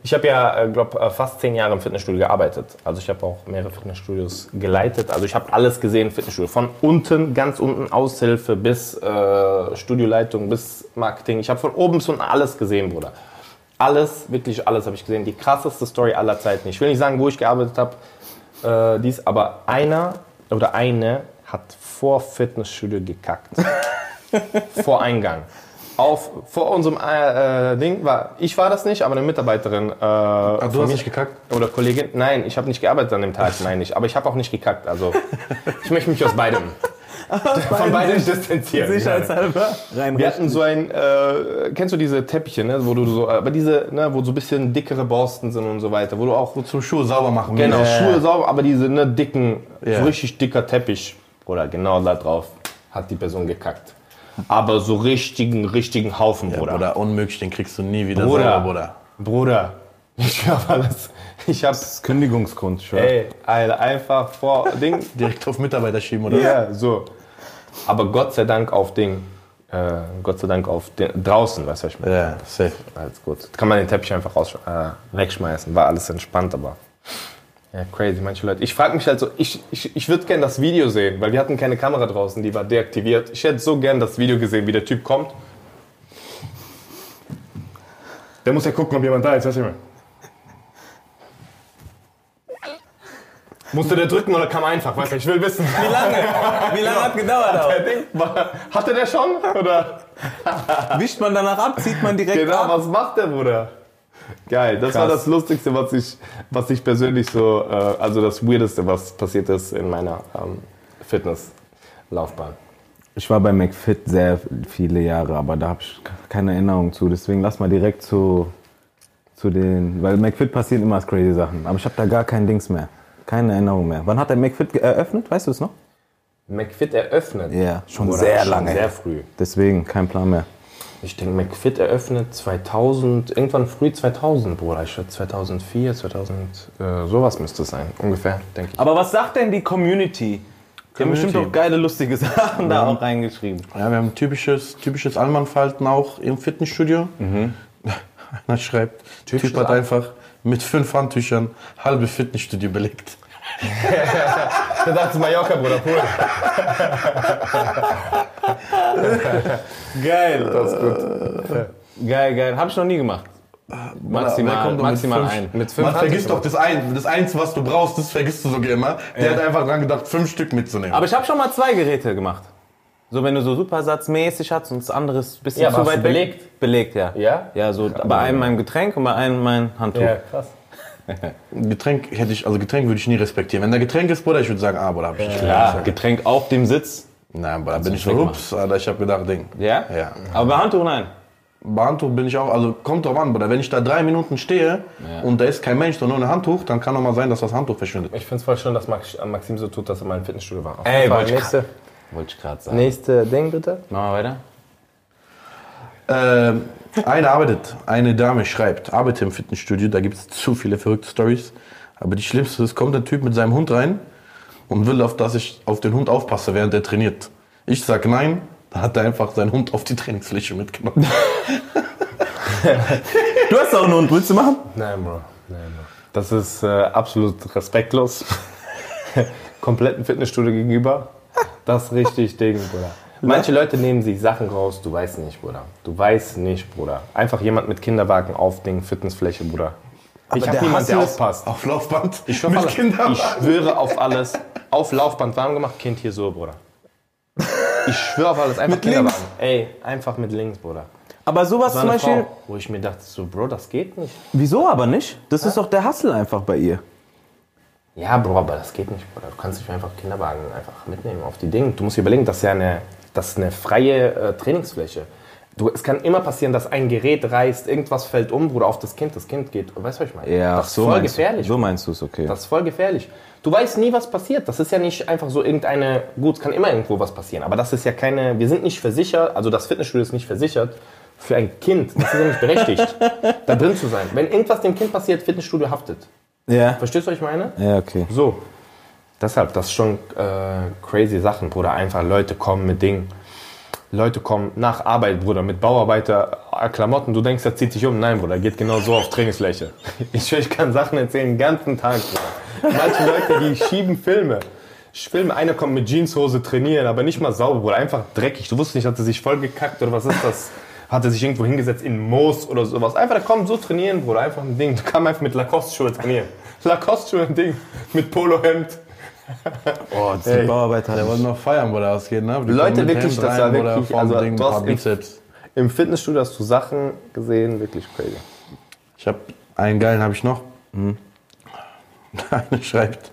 Ich habe ja, glaube fast zehn Jahre im Fitnessstudio gearbeitet. Also ich habe auch mehrere Fitnessstudios geleitet. Also ich habe alles gesehen im Fitnessstudio. Von unten, ganz unten, Aushilfe bis äh, Studioleitung, bis Marketing. Ich habe von oben bis unten alles gesehen, Bruder. Alles, wirklich alles habe ich gesehen. Die krasseste Story aller Zeiten. Ich will nicht sagen, wo ich gearbeitet habe, äh, dies, aber einer oder eine hat vor Fitnessstudio gekackt *laughs* vor Eingang. Auf, vor unserem äh, äh, Ding war, ich war das nicht, aber eine Mitarbeiterin äh, du von hast nicht gekackt? Oder Kollegin. Nein, ich habe nicht gearbeitet an dem Tag, nein nicht. Aber ich habe auch nicht gekackt. Also ich möchte mich aus beidem, *laughs* von beidem distanzieren. Sicherheitshalber rein. Wir hatten so ein, äh, kennst du diese Teppiche, ne, wo du so, aber diese, ne, wo so ein bisschen dickere Borsten sind und so weiter, wo du auch Zum Schuhe sauber machen. Genau, Ja. Schuhe sauber, aber diese ne, dicken, Ja. so richtig dicker Teppich. Oder genau da drauf hat die Person gekackt. Aber so richtigen, richtigen Haufen, Ja, Bruder. Bruder, unmöglich, den kriegst du nie wieder Bruder. sauber, Bruder. Bruder. Ich hab alles. Ich hab's. Kündigungsgrund, schon. Ey, Alter, einfach vor Ding. *laughs* Direkt auf Mitarbeiter schieben, oder? Ja, so. Aber Gott sei Dank auf Ding. Äh, Gott sei Dank auf den, draußen, weißt du, was ich meine? Ja, safe. Alles gut. Kann man den Teppich einfach raus, äh, wegschmeißen. War alles entspannt, aber. Ja, crazy, manche Leute. Ich frage mich halt so, ich, ich, ich würde gerne das Video sehen, weil wir hatten keine Kamera draußen, die war deaktiviert. Ich hätte so gern das Video gesehen, wie der Typ kommt. Der muss ja gucken, ob jemand da ist, weißt du. Musste der drücken oder kam einfach? Weißt du, ich will wissen. Wie lange? Wie lange hat gedauert auch? Der Ding war, hatte der schon? Oder? Wischt man danach ab, zieht man direkt Genau, ab. was macht der Bruder? Geil, das war Krass. das Lustigste, was ich, was ich persönlich so, äh, also das Weirdeste, was passiert ist in meiner ähm, Fitnesslaufbahn. Ich war bei McFit sehr viele Jahre, aber da habe ich keine Erinnerung zu. Deswegen lass mal direkt zu, zu den. Weil McFit passieren immer crazy Sachen. Aber ich habe da gar kein Dings mehr. Keine Erinnerung mehr. Wann hat der McFit eröffnet? Weißt du es noch? McFit eröffnet. Ja, schon Bruder, sehr schon lange. Sehr früh. Deswegen kein Plan mehr. Ich denke, McFit eröffnet 2000, irgendwann früh 2000, Bruder. Ich schätze 2004, 2000, äh, sowas müsste es sein, ungefähr, denke ich. Aber was sagt denn die Community? Die haben bestimmt auch geile, lustige Sachen da auch reingeschrieben. Ja, wir haben ein typisches, typisches Allmannverhalten auch im Fitnessstudio. *laughs* Einer schreibt, Typ hat einfach mit fünf Handtüchern halbe Fitnessstudio belegt. *laughs* *laughs* Da dachte Mallorca, Bruder, cool. Geil. Das ist gut. Geil, geil. Habe ich noch nie gemacht. Maximal, mit maximal fünf- ein. Mit fünf Man vergisst doch das, ein, das eins, was du brauchst, das vergisst du sogar immer. Der hat einfach dran gedacht, fünf Stück mitzunehmen. Aber ich habe schon mal zwei Geräte gemacht. So, wenn du so supersatzmäßig hast und das andere ist ein bisschen Ja, zu weit du weg. belegt? Belegt, ja. Ja? Ja, so bei einem mein Getränk und bei einem mein Handtuch. Ja, krass. *laughs* Getränk hätte ich, also Getränk würde ich nie respektieren. Wenn da Getränk ist, Bruder, ich würde sagen, ah, Bruder, hab ich nicht Klar, Getränk auf dem Sitz. Nein, aber da bin ich so, ups, Alter, ich hab gedacht, Ding. Ja? Ja. Aber bei Handtuch nein. Bei Handtuch bin ich auch, also kommt drauf an, Bruder. Wenn ich da drei Minuten stehe und da ist kein Mensch, sondern nur ein Handtuch, dann kann auch mal sein, dass das Handtuch verschwindet. Ich finde es voll schön, dass Max, Maxim so tut, dass er mal im Fitnessstudio war. Auf Ey, Wollte ich gerade sagen. nächste Ding bitte. Machen wir weiter? Ähm, eine arbeitet, eine Dame schreibt, arbeitet im Fitnessstudio, da gibt es zu viele verrückte Stories. Aber die schlimmste ist, kommt ein Typ mit seinem Hund rein und will, auf, dass ich auf den Hund aufpasse, während er trainiert. Ich sag nein, dann hat er einfach seinen Hund auf die Trainingsfläche mitgenommen. *laughs* Du hast auch einen Hund, willst du machen? Nein, Bro. Nein, Bro. Das ist äh, absolut respektlos. *laughs* Kompletten Fitnessstudio gegenüber. Das ist richtig Ding, Bruder. Manche Leute nehmen sich Sachen raus, du weißt nicht, Bruder. Du weißt nicht, Bruder. Einfach jemand mit Kinderwagen auf Ding, Fitnessfläche, Bruder. ich der hab niemand, der aufpasst. auf Laufband Ich schwöre, ich schwöre auf alles. Auf Laufband warm gemacht, Kind hier so, Bruder. Ich schwöre auf alles. Einfach Mit links? Kinderwagen. Ey, einfach mit links, Bruder. Aber sowas zum Beispiel. Frau, wo ich mir dachte, so, Bro, das geht nicht. Wieso aber nicht? Das ist doch der Hassel einfach bei ihr. Ja, Bro, aber das geht nicht, Bruder. Du kannst nicht einfach Kinderwagen einfach mitnehmen auf die Dinge. Du musst dir überlegen, das ist ja eine, das ist eine freie äh, Trainingsfläche. Du, es kann immer passieren, dass ein Gerät reißt, irgendwas fällt um, Bruder, auf das Kind. Das Kind geht, weißt du, was ich meine? das ist voll meinst gefährlich. Du. So meinst du es, okay. Das ist voll gefährlich. Du weißt nie, was passiert. Das ist ja nicht einfach so irgendeine, gut, es kann immer irgendwo was passieren, aber das ist ja keine, wir sind nicht versichert, also das Fitnessstudio ist nicht versichert für ein Kind. Das ist ja nicht berechtigt, *laughs* da drin zu sein. Wenn irgendwas dem Kind passiert, Fitnessstudio haftet. ja. Verstehst du, was ich meine? Ja, okay. So. Deshalb, das ist schon äh, crazy Sachen, Bruder. Einfach Leute kommen mit Dingen. Leute kommen nach Arbeit, Bruder, mit Bauarbeiter äh. Du denkst, er zieht sich um. Nein, Bruder, geht genau so auf Trainingsfläche. *laughs* Ich, ich kann Sachen erzählen den ganzen Tag, Bruder. Manche Leute, die schieben Filme. Ich filme, einer kommt mit Jeanshose trainieren, aber nicht mal sauber, Bruder. Einfach dreckig. Du wusstest nicht, hat er sich voll gekackt oder was ist das? Hat er sich irgendwo hingesetzt in Moos oder sowas. Einfach, der kommt so trainieren, Bruder. Einfach ein Ding. Du kannst einfach mit Lacoste-Schuhe trainieren. Lacoste-Schuhe, ein Ding. Mit Polohemd. *laughs* Oh, das sind Bauarbeiter. Der wollte noch feiern, wo der ausgeht, ne? Die Leute, wirklich, Hemd das war Bruder, wirklich- also, Ding, du ein hast im- Bizeps. Im Fitnessstudio hast du Sachen gesehen, wirklich crazy. Ich habe einen geilen habe ich noch. *laughs* Eine schreibt,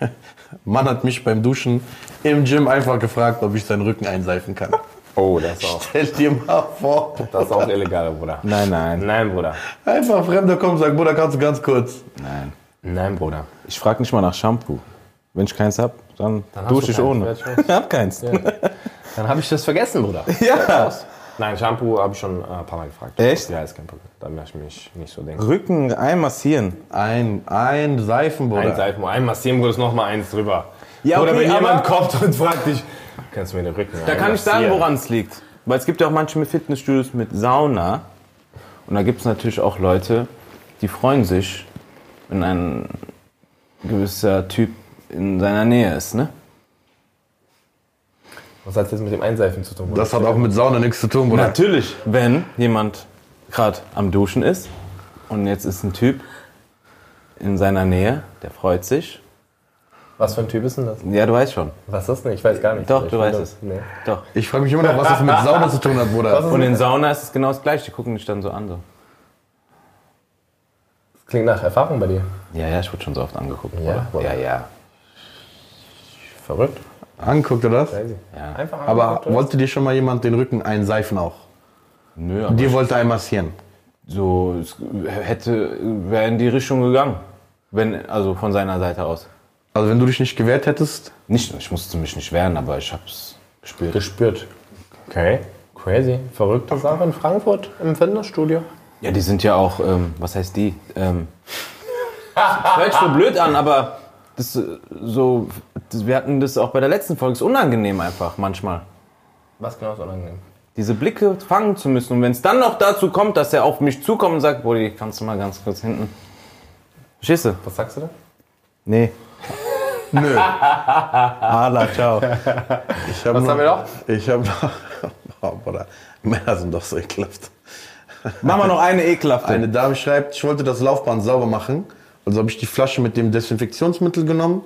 *laughs* Mann hat mich beim Duschen im Gym einfach gefragt, ob ich seinen Rücken einseifen kann. Oh, das auch, Stell dir mal vor, das ist auch illegal, Bruder. Nein, nein, Nein, Bruder. einfach ein Fremder kommt und sagt, Bruder, kannst du ganz kurz. nein. Nein, Bruder. Ich frage nicht mal nach Shampoo. Wenn ich keins hab, dann, Dann dusche du ich ohne. *laughs* ich hab keins. Dann habe ich das vergessen, Bruder. *laughs* Ja. Nein, Shampoo habe ich schon äh, ein paar Mal gefragt. Echt? Ja, ist kein Problem. Da möchte ich mich nicht so denken. Rücken einmassieren. Ein, ein Seifen, Bruder. Ein Seifen, ein massieren, Bruder, ist noch mal eins drüber. Ja, Oder okay, wenn jemand kommt und fragt dich, kannst du mir den Rücken Da kann ich sagen, woran es liegt. Weil es gibt ja auch manche Fitnessstudios mit Sauna. Und da gibt es natürlich auch Leute, die freuen sich, wenn ein gewisser Typ in seiner Nähe ist. Ne? Was hat das jetzt mit dem Einseifen zu tun? Bruder? Das hat auch mit Sauna nichts zu tun, Bruder. Natürlich, wenn jemand gerade am Duschen ist und jetzt ist ein Typ in seiner Nähe, der freut sich. Was für ein Typ ist denn das? Ja, du weißt schon. Was ist das denn? Ich weiß gar nicht. Doch, Ich du weißt es. Nee. Doch. Ich frage mich immer noch, was das mit Sauna zu tun hat, Bruder. Und in Sauna ist es genau das gleiche. Die gucken dich dann so an. So. Das klingt nach Erfahrung bei dir. Ja, ja, ich wurde schon so oft angeguckt. Ja? Bruder. Ja, ja. Verrückt. Das? Crazy. ja. Einfach Aber angeguckt, oder? wollte dir schon mal jemand den Rücken einseifen auch? Nö, aber Dir wollte er massieren. so es hätte wäre in die Richtung gegangen, wenn also von seiner Seite aus. Also wenn du dich nicht gewehrt hättest, Nicht, ich musste mich nicht wehren, aber ich hab's gespürt. gespürt. Okay, crazy. Verrückte Sache in Frankfurt im Fitnessstudio. Ja, die sind ja auch, ähm, was heißt die? Ähm, *laughs* hört sich so blöd an, aber das äh, so, das, wir hatten das auch bei der letzten Folge. ist unangenehm einfach manchmal. Was genau ist unangenehm? Diese Blicke fangen zu müssen. Und wenn es dann noch dazu kommt, dass er auf mich zukommt und sagt, Brody, kannst du mal ganz kurz hinten. Verstehst du? Was sagst du da? Nee. *laughs* nö. Hala, ciao. Ich hab Was haben wir noch? Ich habe noch. *laughs* Oh, Bruder. Männer sind doch so ekelhaft. Machen wir noch eine ekelhafte. Eine Dame schreibt, ich wollte das Laufband sauber machen. Also habe ich die Flasche mit dem Desinfektionsmittel genommen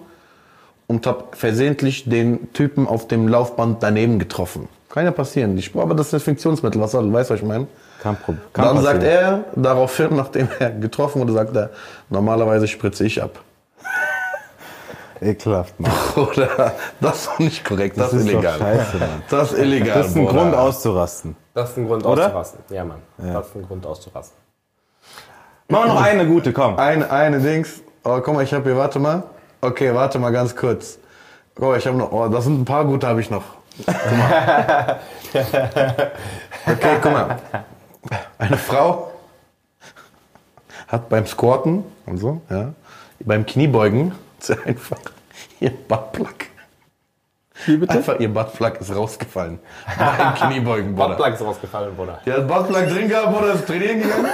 und habe versehentlich den Typen auf dem Laufband daneben getroffen. Kann ja passieren. Ich aber das Desinfektionsmittel, was soll, weißt du, was ich meine? Kein Problem. Dann sagt er, daraufhin, *laughs* nachdem er getroffen wurde, sagt er, normalerweise spritze ich ab. *laughs* Ekelhaft, Mann. *laughs* Oder? Das ist doch nicht korrekt, das, Das ist illegal. scheiße, Mann. Das ist illegal. Das ist ein Bruder. Grund auszurasten. Das ist ein Grund Oder? auszurasten. Ja, Mann. Das ist ein Grund auszurasten. Machen wir noch eine gute, komm. Eine, eine Dings. Oh, guck mal, ich habe hier, warte mal. Okay, warte mal ganz kurz. Mal, ich habe noch, oh, das sind ein paar gute, habe ich noch. Guck mal. *laughs* Okay, guck mal. Eine Frau hat beim Squatten und so, ja, beim Kniebeugen *laughs* sie einfach ihr Buttplug. Einfach ihr Buttplug ist rausgefallen. *laughs* Beim Kniebeugen, Bruder. Buttplug ist rausgefallen, Bruder. Der hat Buttplug drin gehabt, Bruder, ist trainieren gegangen.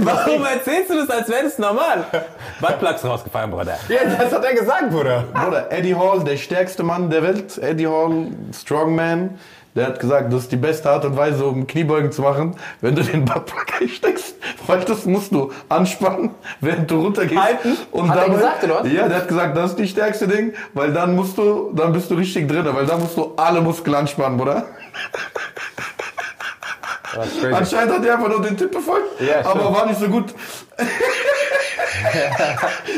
Warum erzählst du das, als wäre das normal? *laughs* Buttplugs rausgefallen, Bruder. Ja, das hat er gesagt, Bruder. Bruder, Eddie Hall, der stärkste Mann der Welt, Eddie Hall, Strongman, der hat gesagt, das ist die beste Art und Weise, um Kniebeugen zu machen, wenn du den Buttplug *laughs* einsteckst, weil das musst du anspannen, während du runtergehst. Halten? Und Hat er dabei- gesagt, oder was? Ja, der hat gesagt, das ist die stärkste Ding, weil dann musst du, dann bist du richtig drin, weil dann musst du alle Muskeln anspannen, crazy. Anscheinend hat er einfach nur den Tipp befolgt, Ja, stimmt. aber war nicht so gut.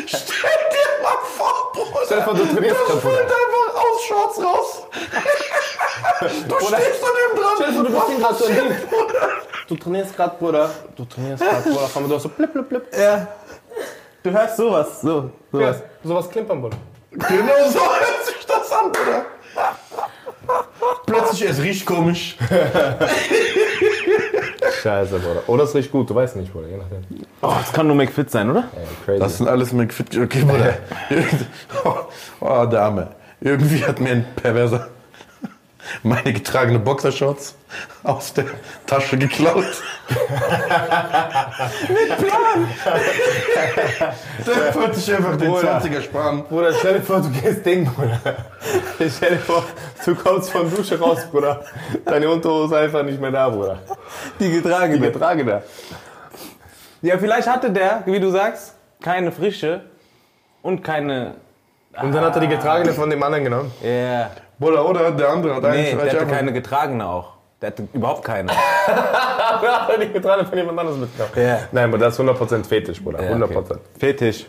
Stell dir mal vor, Bruder. Stell dir vor, du trainierst das Bruder. fällt einfach aus Shorts raus. du stehst daneben dran. Stell dir vor, du bist ihn gerade so im Ding. Du trainierst gerade, Bruder. Du trainierst gerade, Bruder. Komm, du hast so blip, blip, blip. Ja. Du hörst sowas, so, sowas. Ja, sowas klimpern, Bruder. Genau so hört sich das an, Bruder. Plötzlich, es riecht komisch. *laughs* Scheiße, Bruder. Oder es riecht gut, du weißt nicht, Bruder. Je nachdem. Oh, das kann nur McFit sein, oder? Ey, crazy. Das sind alles McFit. Okay, Bruder. Oh, *laughs* oh, der Arme. Irgendwie hat mir ein Perverser *laughs* meine getragene Boxershorts aus der Tasche geklaut. *laughs* Mit Plan! *laughs* Der wollte sich einfach den Bruder. 20er sparen. Bruder, stell dir vor, du gehst Ding, Bruder. Stell dir vor, du kommst von Dusche raus, Bruder. Deine Unterhose ist einfach nicht mehr da, Bruder. Die getragen. Die getrage da. Ja, vielleicht hatte der, wie du sagst, keine frische und keine. Und dann hat er die getragene von dem anderen genommen. Ja. Bruder, oder der andere hat Nee, eigentlich der vielleicht hatte einfach- keine getragene auch. Der hatte überhaupt keine. *laughs* Oder hat er die getragene von jemand anderes mitgenommen? Ja. Nein, aber das ist 100% Fetisch, Bruder. 100%. Fetisch.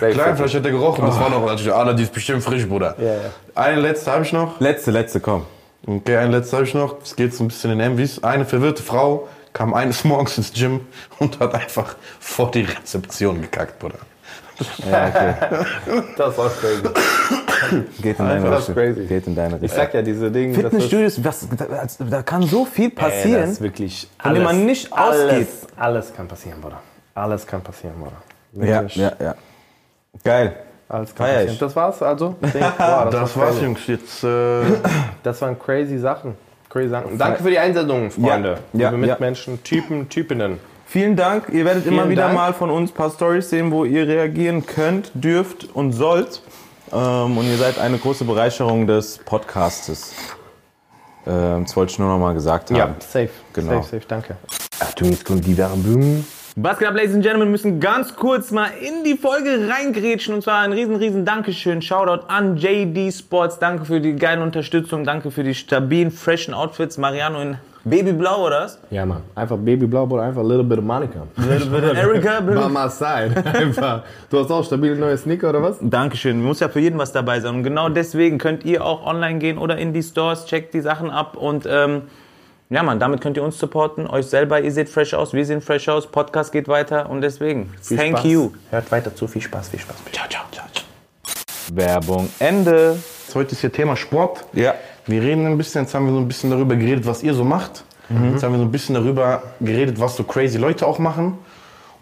Safe Klein, vielleicht hat er gerochen. Das war noch natürlich, ah, die ist bestimmt frisch, Bruder. Ja. Eine letzte habe ich noch. Letzte, letzte, komm. Okay, eine letzte habe ich noch. Es geht so ein bisschen in Envys. Eine verwirrte Frau kam eines Morgens ins Gym und hat einfach vor die Rezeption gekackt, Bruder. Ja, okay. *laughs* Das auch crazy. Geht in deine Das ist Richtung. crazy. Geht in deine Ich Richtung. sag ja, diese Dinge. Fitnessstudios, was, da, da kann so viel das passieren. ist wirklich dem man nicht ausgeht. alles, alles kann passieren, Bruder. Alles kann passieren, Bruder. ja, Wirklich. ja, ja. Geil. Alles kann passieren. ich. Das war's also. Ding. *laughs* Wow, Das war war's, crazy. Jungs. Jetzt, äh, Das waren crazy Sachen. Crazy Sachen. Danke für die Einsendungen, Freunde. Ja, Liebe ja. Mitmenschen, Typen, Typinnen. Vielen Dank. Ihr werdet immer Vielen wieder Dank. mal von uns ein paar Stories sehen, wo ihr reagieren könnt, dürft und sollt. Ähm, und ihr seid eine große Bereicherung des Podcastes. Ähm, das wollte ich nur noch mal gesagt haben. Ja, safe. Genau. Safe, safe, danke. Achtung, jetzt kommt die Werbung. Was geht ab, Ladies and Gentlemen? Wir müssen ganz kurz mal in die Folge reingrätschen. Und zwar ein riesen, riesen Dankeschön. Shoutout an JD Sports. Danke für die geile Unterstützung. Danke für die stabilen, freshen Outfits. Mariano in Babyblau, oder was? Ja, Mann. Einfach Babyblau, Bruder. Einfach a little bit of Monica. Erika, By my side. *laughs* Einfach. Du hast auch stabile neue Sneaker, oder was? Dankeschön. Muss ja für jeden was dabei sein. Und genau deswegen könnt ihr auch online gehen oder in die Stores, checkt die Sachen ab und ähm, ja, Mann, damit könnt ihr uns supporten, euch selber. Ihr seht fresh aus, wir sehen fresh aus, Podcast geht weiter und deswegen, Viel thank Spaß. you. Hört weiter zu. Viel Spaß, viel Spaß. Ciao, ciao, ciao. Werbung Ende. heute ist hier Thema Sport. Ja. Wir reden ein bisschen, jetzt haben wir so ein bisschen darüber geredet, was ihr so macht. Jetzt haben wir so ein bisschen darüber geredet, was so crazy Leute auch machen.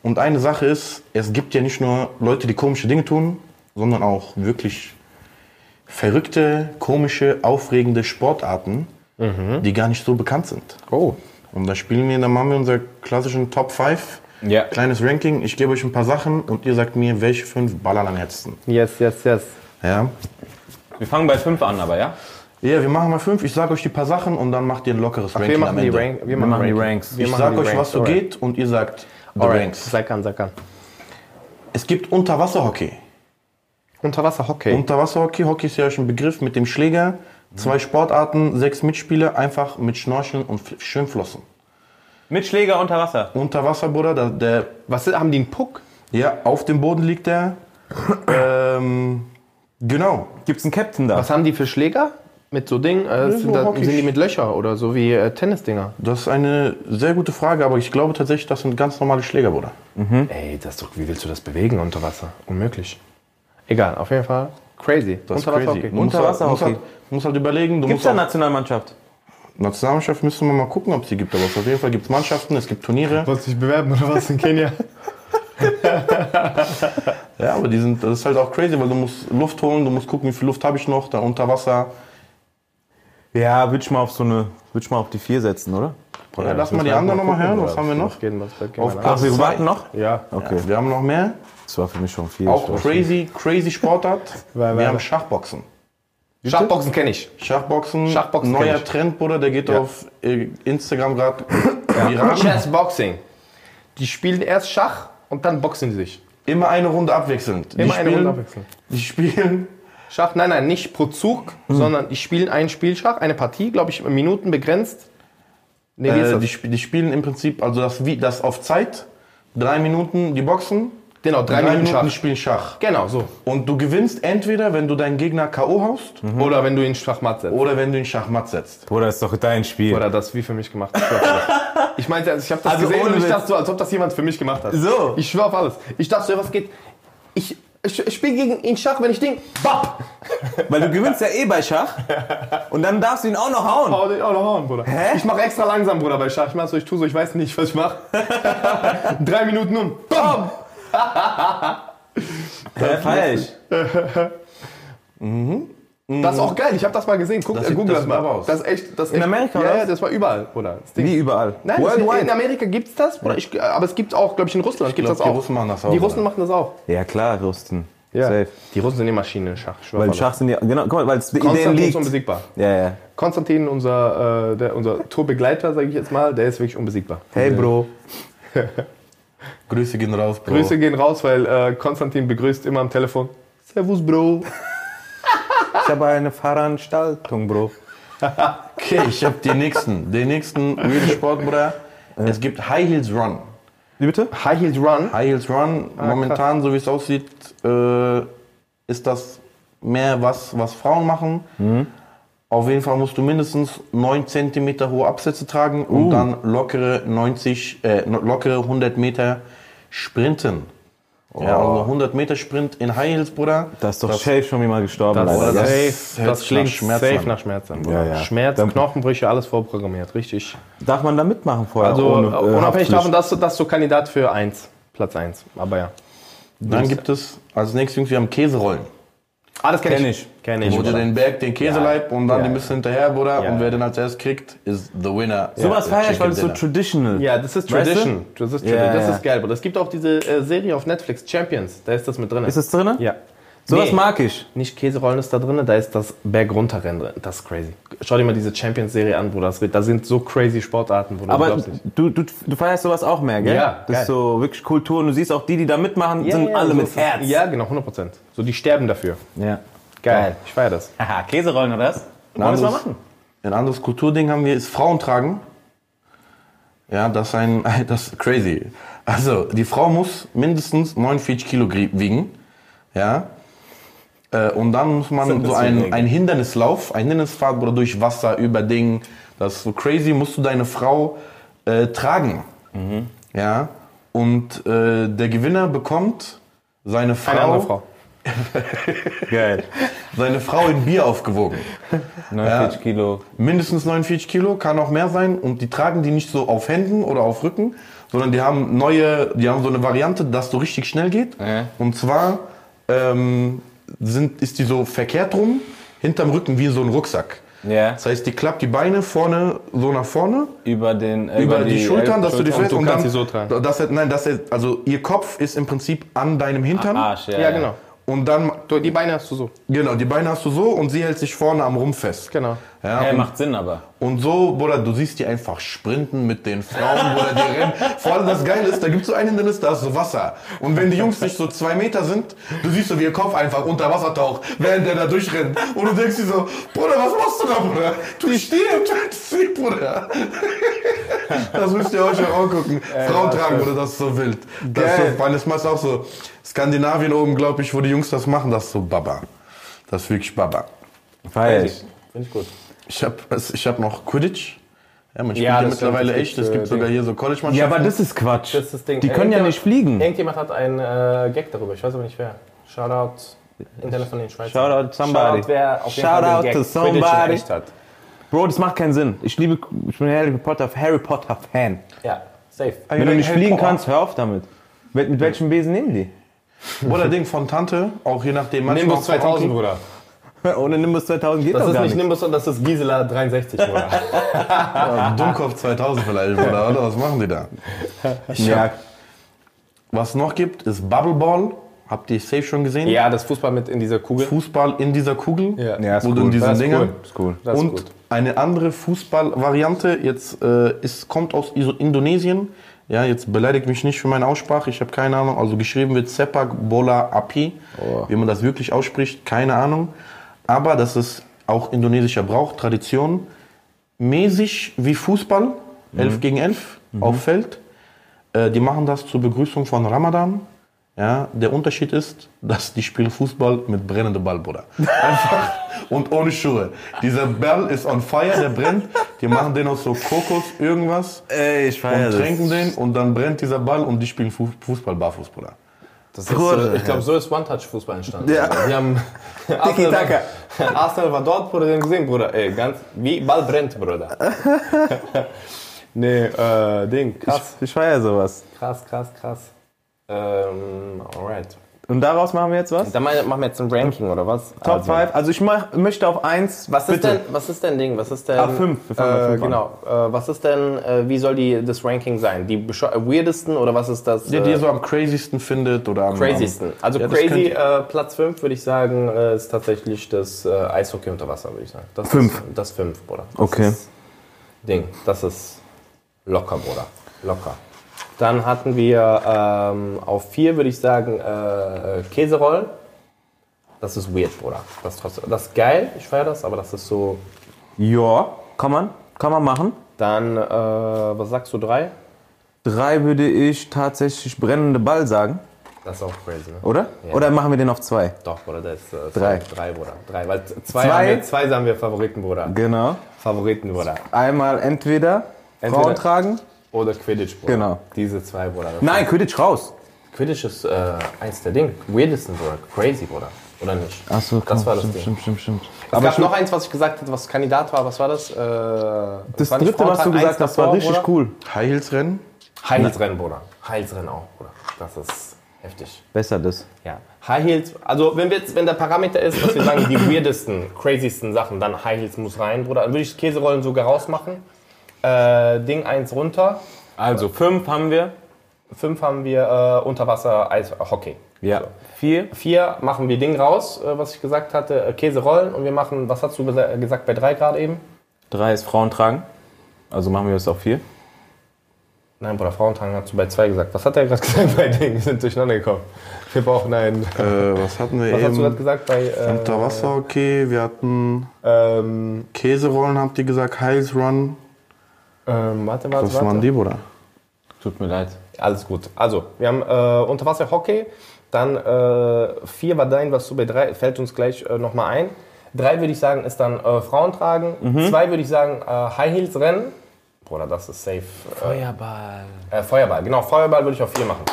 Und eine Sache ist, es gibt ja nicht nur Leute, die komische Dinge tun, sondern auch wirklich verrückte, komische, aufregende Sportarten, die gar nicht so bekannt sind. Oh. Und da spielen wir, dann machen wir unser klassischen Top 5. Ja. Kleines Ranking. Ich gebe euch ein paar Sachen und ihr sagt mir, welche fünf ballern am härtesten. Yes, yes, yes. Ja? Wir fangen bei 5 an, aber ja? Ja, wir machen mal fünf. Ich sage euch die paar Sachen und dann macht ihr ein lockeres Ranking Wir machen am die, Ende. Rank, wir machen die. Ranks. Wir Ich sage die euch, Ranks. was so Alright. geht und ihr sagt Alright. Ranks. Sag an, sag an. Es gibt Unterwasserhockey. Unterwasserhockey. Unterwasserhockey, Hockey ist ja schon ein Begriff mit dem Schläger. Zwei Sportarten, sechs Mitspieler, einfach mit Schnorcheln und Schwimmflossen. Mit Schläger unter Wasser. Unterwasser, Bruder, da, der, Was haben die einen Puck? ja, auf dem Boden liegt der. *coughs* ähm, Genau. Gibt's einen Captain da? Was haben die für Schläger? Mit so Ding? Äh, sind, so da, Hockey- sind die mit Löcher oder so wie äh, Tennisdinger? Das ist eine sehr gute Frage, aber ich glaube tatsächlich, das sind ganz normale Schläger, Bruder. Ey, das ist doch, wie willst du das bewegen unter Wasser? Unmöglich. Egal, auf jeden Fall crazy. Das ist Unterwasserhockey. crazy. Du musst halt, Unterwasserhockey. musst halt, musst halt überlegen, du Gibt's musst da auch, Nationalmannschaft? Nationalmannschaft müssen wir mal gucken, ob es die gibt. Aber auf jeden Fall gibt es Mannschaften, es gibt Turniere. Wolltest du dich bewerben oder was in Kenia? *laughs* *laughs* Ja, aber die sind, das ist halt auch crazy, weil du musst Luft holen, du musst gucken, wie viel Luft habe ich noch, da unter Wasser. Ja, würde ich mal auf so eine, würde ich mal auf die vier setzen, oder? Ja, lass mal die anderen nochmal hören, was haben wir noch? Geht, was, geht Auf Platz Ach, wir warten noch? Ja. Okay. Wir haben noch mehr. Das war für mich schon viel. Auch crazy, crazy Sportart. *laughs* Wir haben Schachboxen. Schachboxen kenne ich. Schachboxen, Schachboxen neuer. Trend, Bruder, der geht auf äh, Instagram gerade viral. *coughs* Chessboxing. Die spielen erst Schach und dann boxen die sich. Immer eine Runde abwechselnd. Immer die eine spielen, Runde abwechselnd. Die spielen Schach, nein, nein, nicht pro Zug, sondern die spielen ein Spiel Schach, eine Partie, glaube ich, Minuten begrenzt. Nee, Äh, die, sp- die spielen im Prinzip, also das, wie, das auf Zeit, drei Minuten die boxen, genau, drei, Minuten, die Schach. spielen Schach. Genau, so. Und du gewinnst entweder, wenn du deinen Gegner K.O. haust, Oder wenn du ihn Schachmatt setzt. oder wenn du ihn Schachmatt setzt. Das ist doch dein Spiel. Oder das wie für mich gemacht. Ich, *laughs* ich meinte, also ich habe das Also gesehen und ich dachte so, als ob das jemand für mich gemacht hat. So. Ich schwör auf alles. Ich dachte so, was geht? Ich, ich, ich spiele gegen ihn Schach, wenn ich Ding, bap! Weil du gewinnst ja eh bei Schach. Und dann darfst du ihn auch noch hauen. Hau dich auch noch hauen, Bruder. Hä? Ich mache extra langsam, Bruder, bei Schach. Ich mach so, ich tu so, ich weiß nicht, was ich mache. *laughs* Drei Minuten um. Bam! Ja, feier ich. *laughs* Das ist auch geil, ich habe das mal gesehen. Guck, Das äh, sieht- Google das das, mal. aus. Das ist echt, das ist In echt, Amerika, Ja, ja, das war überall, Bruder. Wie überall. Nein, das, in Worldwide. Amerika gibt's das, Bruder. Ich, aber es gibt auch, glaube ich, in Russland gibt's glaub, das auch. die Russen machen das auch, Die Russen oder? machen das auch. Ja, klar, Rusten. Ja. Safe. Die Russen sind die Maschinen in Schach. Weil alles. Schach sind ja, genau, guck mal, weil es in denen Konstantin ist liegt. unbesiegbar. Ja, ja. Konstantin, unser, äh, der, unser Tourbegleiter, sage ich jetzt mal, der ist wirklich unbesiegbar. Hey, Bro. *laughs* Grüße gehen raus, Bro. Grüße gehen raus, weil äh, Konstantin begrüßt immer am Telefon. Servus, Bro. Ich habe eine Veranstaltung, Bro. Okay, ich habe den nächsten. Den nächsten Real Sport, Bruder. Es gibt High Heels Run. Wie bitte? High Heels Run. High Heels Run, momentan, so wie es aussieht, äh, ist das mehr was, was Frauen machen. Auf jeden Fall musst du mindestens 9 cm hohe Absätze tragen und dann lockere 90, äh, lockere 100 Meter sprinten. Ja, also 100 Meter Sprint in High Heels, Bruder. Da ist doch Shay schon mal gestorben. Das, leider, das- safe, das klingt nach Schmerz safe an. nach Schmerz an. Ja, ja. Schmerz, Dann- Knochenbrüche, alles vorprogrammiert, richtig. Darf man da mitmachen vorher? Also ohne, äh, unabhängig davon, dass du, dass du Kandidat für 1, Platz 1. Aber ja. Dann gibt es als nächstes, wir haben Käserollen. Ah, das Kenn ich. Kenn ich. Wo du den Berg, den Käseleib und dann Ja. die müssen hinterher, Bruder. Ja. Und wer den als erstes kriegt, ist the winner. Sowas Ja, feier ich, weil es so traditional Ja, das ist Weißt du? Tradition. Das ist, Ja, Tradition. das ja. ist geil. Aber es gibt auch diese äh, Serie auf Netflix, Champions. Da ist das mit drin. Ist das drin? Ja. Sowas Nee. mag ich. Nicht Käserollen ist da drin, da ist das Berg runterrennen drin. Das ist crazy. Schau dir mal diese Champions-Serie an, wo das wird. Da sind so crazy Sportarten, wo du Aber du, du, du feierst sowas auch mehr, gell? Ja, Das geil. ist so wirklich Kultur und du siehst auch die, die da mitmachen, sind alle so mit Herz. Ja, genau, 100 Prozent. So, die sterben dafür. ja. Geil. Ich feiere das. Haha, Käserollen oder was? Wollen wir das mal machen? Ein anderes Kulturding haben wir, ist Frauen tragen. Ja, das ist ein, *laughs* das ist crazy. Also, die Frau muss mindestens 49 Kilo wiegen. Ja. Äh, Und dann muss man so so ein, Regeln? ein Hindernislauf, ein Hindernisfahrt oder durch Wasser, über Ding. Das ist so crazy, musst du deine Frau äh, tragen. Mhm. Ja. Und äh, der Gewinner bekommt seine Frau, Eine andere Frau. *laughs* Geil. seine Frau in Bier aufgewogen. 49 Kilo. mindestens 49 Kilo, kann auch mehr sein. Und die tragen die nicht so auf Händen oder auf Rücken, sondern die haben neue, die haben so eine Variante, dass so richtig schnell geht. Ja. Und zwar ähm, sind, ist die so verkehrt rum, hinterm Rücken wie so ein Rucksack. Ja. Das heißt, die klappt die Beine vorne so nach vorne, Über den äh, über, die, Schultern, dass du die Schultern. fest Und du kannst dann, sie so tragen. Dass er, nein, dass er, also ihr Kopf ist im Prinzip an deinem Hintern. Arsch, ja. Ja, genau. Und dann, Du, die Beine hast du so. genau, die Beine hast du so und sie hält sich vorne am Rumpf fest. Genau. Ja, und- macht Sinn aber. Und so, Bruder, du siehst die einfach sprinten mit den Frauen, Bruder, die rennen. Vor allem das Geile ist, da gibt es so ein Hindernis, da ist so Wasser. Und wenn die Jungs nicht so zwei Meter sind, du siehst so, wie ihr Kopf einfach unter Wasser taucht, während der da durchrennt. Und du denkst dir so, Bruder, was machst du da, Bruder? Du stirbst, *laughs* Bruder. Das müsst ihr euch auch angucken. Frauen tragen, Bruder, das ist so wild. Das ist so, weil das meist auch so, Skandinavien oben, glaube ich, wo die Jungs das machen, das ist so Baba. Das ist wirklich Baba. Feier ich. Finde ich gut. Ich habe ich hab noch Quidditch. Ja, man spielt Ja, ja, mittlerweile echt. Es gibt sogar hier so College-Mannschaften. Ja, aber das ist Quatsch. Das ist das Ding. Die können ja nicht fliegen. Irgendjemand hat einen äh, Gag darüber, ich weiß aber nicht wer. Shoutout Internet von den Schweizern. Shoutout somebody. Shoutout, wer auf jeden Shoutout Fall den Gag to somebody. echt hat. Bro, das macht keinen Sinn. Ich liebe, ich bin ein Harry Potter, Harry Potter Fan. Ja, safe. Wenn du nicht fliegen kannst, hör auf damit. Mit, mit welchem Besen nehmen die? Oder Ding von Tante, auch je nachdem. manchmal Nimbus auch von 2000, Onkel. Bruder. *laughs* Ohne Nimbus 2000 geht Das doch ist gar nicht nicht. Nimbus, das ist Gisela 63, Bruder. *laughs* Ja, Dummkopf 2000 vielleicht, oder? oder? Was machen die da? Ja, Was noch gibt, ist Bubble Ball. Habt ihr safe schon gesehen? ja, das Fußball mit in dieser Kugel. Fußball in dieser Kugel. Ja. Ja, ist cool. in diesen Das ist cool. ist cool. Das ist und gut. eine andere Fußballvariante, jetzt äh, ist, kommt aus Indonesien. Ja, jetzt beleidigt mich nicht für meine Aussprache, ich habe keine Ahnung. Also geschrieben wird Sepak Bola Api. Oh. Wie man das wirklich ausspricht, keine Ahnung. Aber das ist auch indonesischer Brauch, Tradition. Mäßig wie Fußball, 11 gegen 11 auf Feld. Äh, die machen das zur Begrüßung von Ramadan. Ja, der Unterschied ist, dass die spielen Fußball mit brennendem Ball, Bruder. *laughs* Einfach und ohne Schuhe. Dieser Ball ist on fire, der brennt. Die machen den aus so Kokos, irgendwas Ey, ich und feier tränken den und dann brennt dieser Ball und die spielen Fu- Fußball barfuß, Bruder. Das ist, Bruder, ich glaube, so ist One-Touch-Fußball entstanden. Ja. Wir haben *laughs* Arsenal, war, *laughs* Arsenal war dort, Bruder, haben gesehen, Bruder. Ey, ganz, wie Ball brennt, Bruder. *laughs* nee, äh, Ding, krass, Ich feier sowas. krass, krass, krass. Ähm, alright. Und daraus machen wir jetzt was? Dann machen wir jetzt ein Ranking, oder was? Top also, 5. Also ich mach, möchte auf 1. Was ist, denn, was ist denn Ding? Was ist denn. Ah, fünf. Wir fangen bei äh, fünf an. genau. Äh, was ist denn, äh, wie soll die, das Ranking sein? Die äh, weirdesten oder was ist das? Der, äh, die ihr so am crazysten findet oder am crazysten. Also Ja, crazy, äh, Platz 5 würde ich sagen, äh, ist tatsächlich das äh, Eishockey unter Wasser, würde ich sagen. Das Fünf. Ist, das 5, Bruder. Das Okay. Ist Ding, das ist locker, Bruder. Locker. Dann hatten wir ähm, auf 4 würde ich sagen äh, Käserollen. Das ist weird, Bruder. Das, ist trotzdem- das ist geil, ich feiere das, aber das ist so. Ja, kann man. Kann man machen. Dann, äh, was sagst du, 3? 3 würde ich tatsächlich brennende Ball sagen, Das ist auch crazy, ne? oder? Ja. Oder machen wir den auf 2? Doch, Bruder, das ist äh, Drei. Drei, Bruder. Drei, weil zwei, Zwei? Haben wir, zwei haben wir Favoriten, Bruder. Genau. Favoriten, Bruder. Einmal entweder, Entweder- Frauen tragen. Oder Quidditch, Bruder. Genau. Diese zwei, Bruder. Nein, Quidditch raus. Quidditch ist äh, eins der Dinge. Weirdesten, Bruder. Crazy, Bruder. Oder nicht? Achso, Das war das stimmt, Ding. stimmt, stimmt, stimmt. Es Aber gab noch eins, was ich gesagt hatte, was Kandidat war. Was war das? Äh, das war nicht dritte, was du gesagt hast, war richtig Bruder? cool. High Heels Rennen. Heilsrennen, Bruder. Heilsrennen auch, Bruder. Das ist heftig. Besser das. Ja. High Heels, also wenn, wir jetzt, wenn der Parameter ist, dass wir sagen, die *laughs* weirdesten, crazysten Sachen, dann High Heels muss rein, Bruder. Dann würde ich Käserollen sogar rausmachen. Äh, Ding eins runter. Also 5 haben wir. Fünf haben wir äh, Unterwasser Eis Hockey. Ja. 4. Vier machen wir Ding raus, äh, was ich gesagt hatte, äh, Käserollen. Und wir machen, was hast du gesa- gesagt bei drei Grad eben? 3 ist Frauen tragen. Also machen wir es auf 4. Nein, Bruder, Frauentragen hast du bei zwei gesagt. Was hat er gerade *laughs* gesagt bei Ding? Wir sind durcheinander gekommen. Wir brauchen einen. Äh, was hatten wir *laughs* Was hast du gerade eben? gesagt bei. Äh, Unterwasserhockey, wir hatten Ähm, Käserollen, habt ihr gesagt, Heils Run. Ähm, warte, warte, Was warte. waren die, Bruder? Tut mir leid. Alles gut. Also, wir haben äh, Unterwasser-Hockey. Dann äh, vier war dein, was du bei drei, fällt uns gleich äh, nochmal ein. Drei würde ich sagen, ist dann äh, Frauentragen. Zwei würde ich sagen, äh, High Heels Rennen. Bruder, das ist safe. Feuerball. Äh, Feuerball, genau, Feuerball würde ich auf vier machen.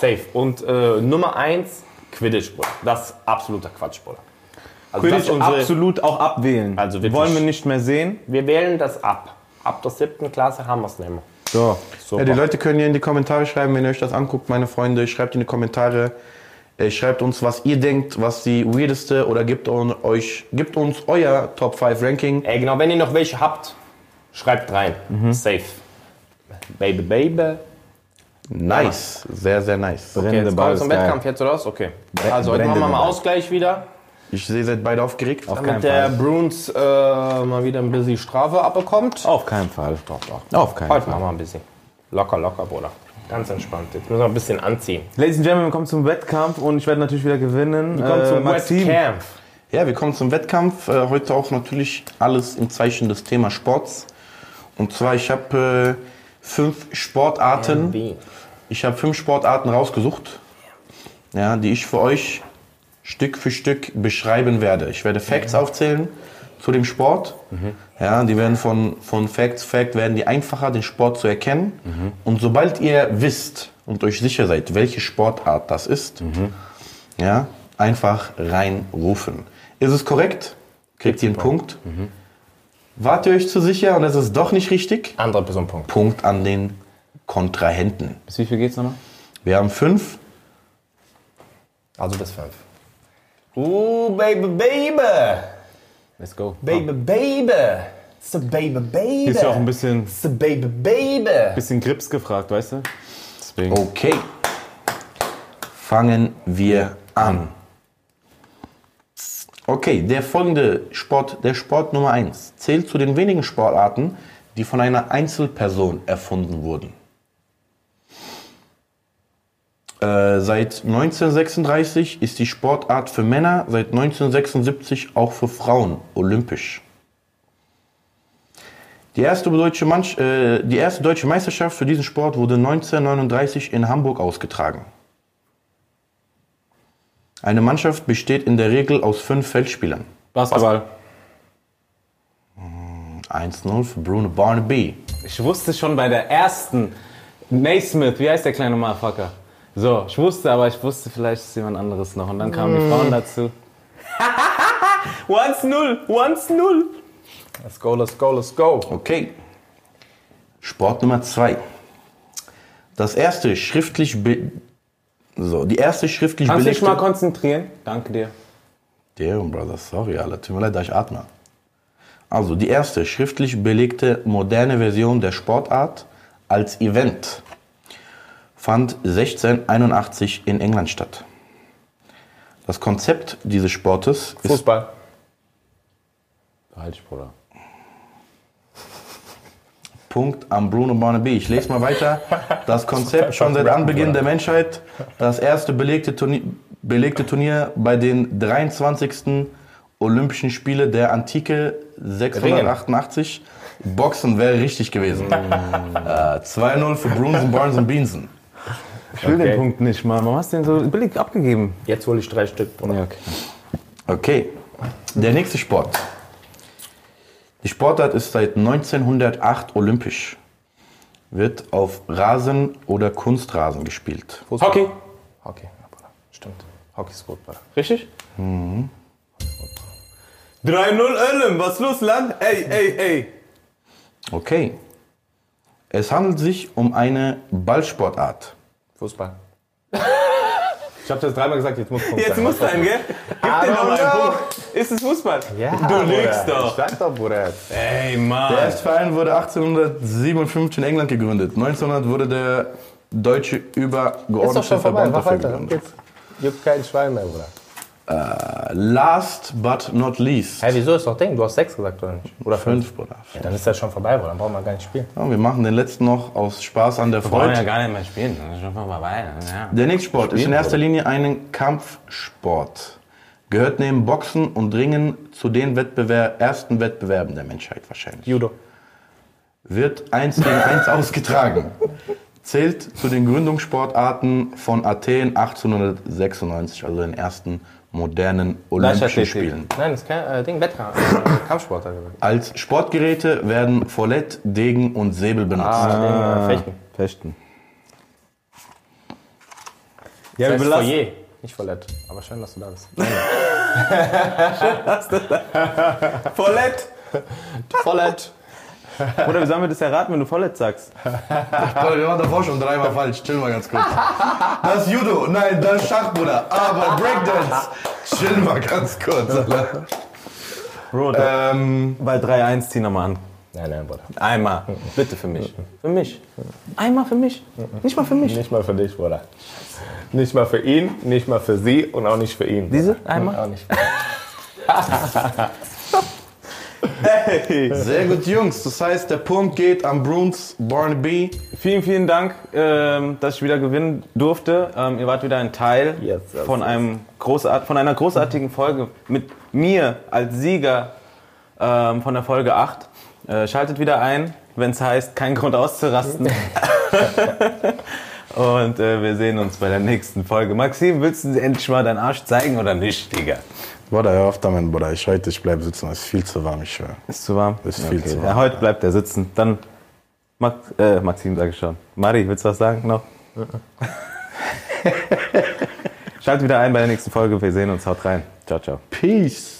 Safe. Und äh, Nummer eins, Quidditch, Bruder. Das ist absoluter Quatsch, Bruder. Also das Quidditch ist unsere, absolut auch abwählen. Also wirklich. Wollen wir nicht mehr sehen. wir wählen das ab. Ab der siebten Klasse haben wir es nicht mehr. So. Super. Ja, die Leute können ja in die Kommentare schreiben, wenn ihr euch das anguckt, meine Freunde. Schreibt in die Kommentare. Äh, Schreibt uns, was ihr denkt, was die weirdeste oder gibt, euch, gibt uns euer Top 5 Ranking. Ey, genau, wenn ihr noch welche habt, schreibt rein. Safe. Baby, baby. Nice. Sehr, sehr nice. Okay, Brennende jetzt Ball kommen wir ist zum geil. Wettkampf jetzt, oder was? Okay. Also, heute machen wir mal Ball. Ausgleich wieder. Ich sehe, ihr seid beide aufgeregt. Auf keinen Damit der Fall. Bruns äh, mal wieder ein bisschen Strafe abbekommt. Auf keinen Fall. Doch, doch. Auf keinen Heute Fall. machen wir ein bisschen. Locker, locker, Bruder. Ganz entspannt. Jetzt müssen wir ein bisschen anziehen. Ladies and Gentlemen, wir kommen zum Wettkampf und ich werde natürlich wieder gewinnen. Kommt Äh, zum Maxim. Wettkampf. Ja, wir kommen zum Wettkampf. Äh, heute auch natürlich alles im Zeichen des Thema Sports. Und zwar, ich habe äh, fünf Sportarten. Wie? Ich habe fünf Sportarten rausgesucht, ja, die ich für euch Stück für Stück beschreiben werde. Ich werde Facts aufzählen zu dem Sport. Ja, die werden von, von Fact zu Fact werden die einfacher, den Sport zu erkennen. Und sobald ihr wisst und euch sicher seid, welche Sportart das ist, ja, einfach reinrufen. Ist es korrekt? Kriegt ihr einen Punkt? Wart ihr euch zu sicher und es ist doch nicht richtig? Andere Person, Punkt. Punkt an den Kontrahenten. Bis wie viel geht's nochmal? Wir haben fünf. Also bis fünf. Uh, baby, baby. Let's go. Baby, baby. It's a baby, baby. Hier ist ja auch ein bisschen, It's a baby, baby. bisschen Grips gefragt, weißt du? Deswegen. Okay. Fangen wir an. Okay, der folgende Sport, der Sport Nummer 1, zählt zu den wenigen Sportarten, die von einer Einzelperson erfunden wurden. Äh, seit 1936 ist die Sportart für Männer, seit 1976 auch für Frauen olympisch. Die erste, deutsche Manch äh, die erste deutsche Meisterschaft für diesen Sport wurde 1939 in Hamburg ausgetragen. Eine Mannschaft besteht in der Regel aus fünf Feldspielern. Basketball. 1-0 für Bruno Barnaby. Ich wusste schon bei der ersten Naismith, wie heißt der kleine Motherfucker? So, ich wusste, aber ich wusste, vielleicht ist jemand anderes noch. Und dann kamen die Frauen dazu. *laughs* 1-0, 1-0. Let's go, let's go, let's go. Okay. Sport Nummer 2. Das erste schriftlich be so, die erste schriftlich Kannst du dich belegte mal konzentrieren? Danke dir. Damn, Brother, sorry, Alter. Tut mir leid, dass ich atme. Also, die erste schriftlich belegte moderne Version der Sportart als Event fand 1681 in England statt. Das Konzept dieses Sportes ist Fußball. Halt, Bruder. Punkt am Bruno Barnaby. Ich lese mal weiter. Das Konzept *laughs* schon seit Anbeginn der Menschheit. Das erste belegte Turnier, belegte Turnier bei den 23. Olympischen Spiele der Antike 688. Boxen wäre richtig gewesen. *laughs* äh, 2-0 für Brunson, Barnes und Beanson. Ich will Okay. den Punkt nicht mal. Warum hast du den so billig abgegeben? Jetzt hole ich drei Stück, Bruder. Ja, okay. Okay, der nächste Sport. Die Sportart ist seit 1908 olympisch. Wird auf Rasen oder Kunstrasen gespielt. Hockey. Hockey, ja, Bruder. Stimmt. Hockey ist gut, Bruder. Richtig? 3-0 Öllem. Was ist los, Land? Ey, ey, ey. Okay. Es handelt sich um eine Ballsportart. Fußball. Ich habe das dreimal gesagt, jetzt muss Punkt Jetzt sein. muss rein, gell? Gib I dir noch mal don't einen. Punkt. Ist es Fußball? Ja, du lügst Ich doch. sag doch, Bruder. Ey, Der Mann. erste Verein wurde 1857 in England gegründet. 1900 wurde der deutsche übergeordnete Verband dafür gegründet. Jetzt juckt kein Schwein mehr, Bruder. Last but not least. Hä, wieso ist doch Ding? Du hast sechs gesagt, oder nicht? Oder fünf? Fünf, Bruder. Ja, dann ist das schon vorbei, Bruder. Dann brauchen wir gar nicht spielen. Ja, wir machen den letzten noch aus Spaß an der Wir wollen ja Freude. gar nicht mehr spielen. Das ist schon vorbei. Ja. Der nächste Sport ist in erster Linie ein Kampfsport. Gehört neben Boxen und Ringen zu den Wettbewer ersten Wettbewerben der Menschheit wahrscheinlich. Judo. Wird eins gegen eins *laughs* ausgetragen. Zählt zu den Gründungssportarten von Athen 1896, also den ersten modernen Olympischen. Spielen. Nein, das ist kein äh, Ding, Wettkampf. Äh, Kampfsport. hat er gesagt. Als Sportgeräte werden Follett, Degen und Säbel benutzt. Ah, Ding, äh, Fechten. Fechten. Ja, Das wir heißt belassen. Foyer, nicht Follett. Aber schön, dass du da bist. Vollett. *laughs* *laughs* Follett. *laughs* Oder wie sollen wir das erraten, wenn du Vollett sagst? *laughs* Bruder, wir waren davor schon dreimal falsch. Chill mal ganz kurz. Das Judo. Nein, das Schach, Bruder. Aber Breakdance. Chill mal ganz kurz. Alter. Bro, Ähm, bei 3-1 zieh nochmal an. Nein, nein, Bruder. Einmal. Bitte für mich. Für mich. Einmal für mich. Nicht mal für mich. Nicht mal für dich, Bruder. Nicht mal für ihn, nicht mal für sie und auch nicht für ihn. Diese? Bruder. Einmal? Auch nicht. *laughs* *laughs* sehr gut, Jungs. Das heißt, der Punkt geht an Bruns Barnaby. Vielen, vielen Dank, ähm, dass ich wieder gewinnen durfte. Ähm, ihr wart wieder ein Teil Yes, yes, von, einem großart von einer großartigen Folge mit mir als Sieger ähm, von der Folge 8. Äh, schaltet wieder ein, wenn es heißt, kein Grund auszurasten. *laughs* Und äh, wir sehen uns bei der nächsten Folge. Maxim, willst du endlich mal deinen Arsch zeigen oder nicht, Digga? Bruder, hör auf damit, Bruder. Ich heute, ich bleib sitzen. Es ist viel zu warm, ich schwöre. Ist zu warm? Ist viel zu warm, Ja, heute bleibt er sitzen. Dann Max, äh, Maxim sage ich schon. Mari, willst du was sagen noch? *laughs* Schalt wieder ein bei der nächsten Folge. Wir sehen uns. Haut rein. Ciao, ciao. Peace.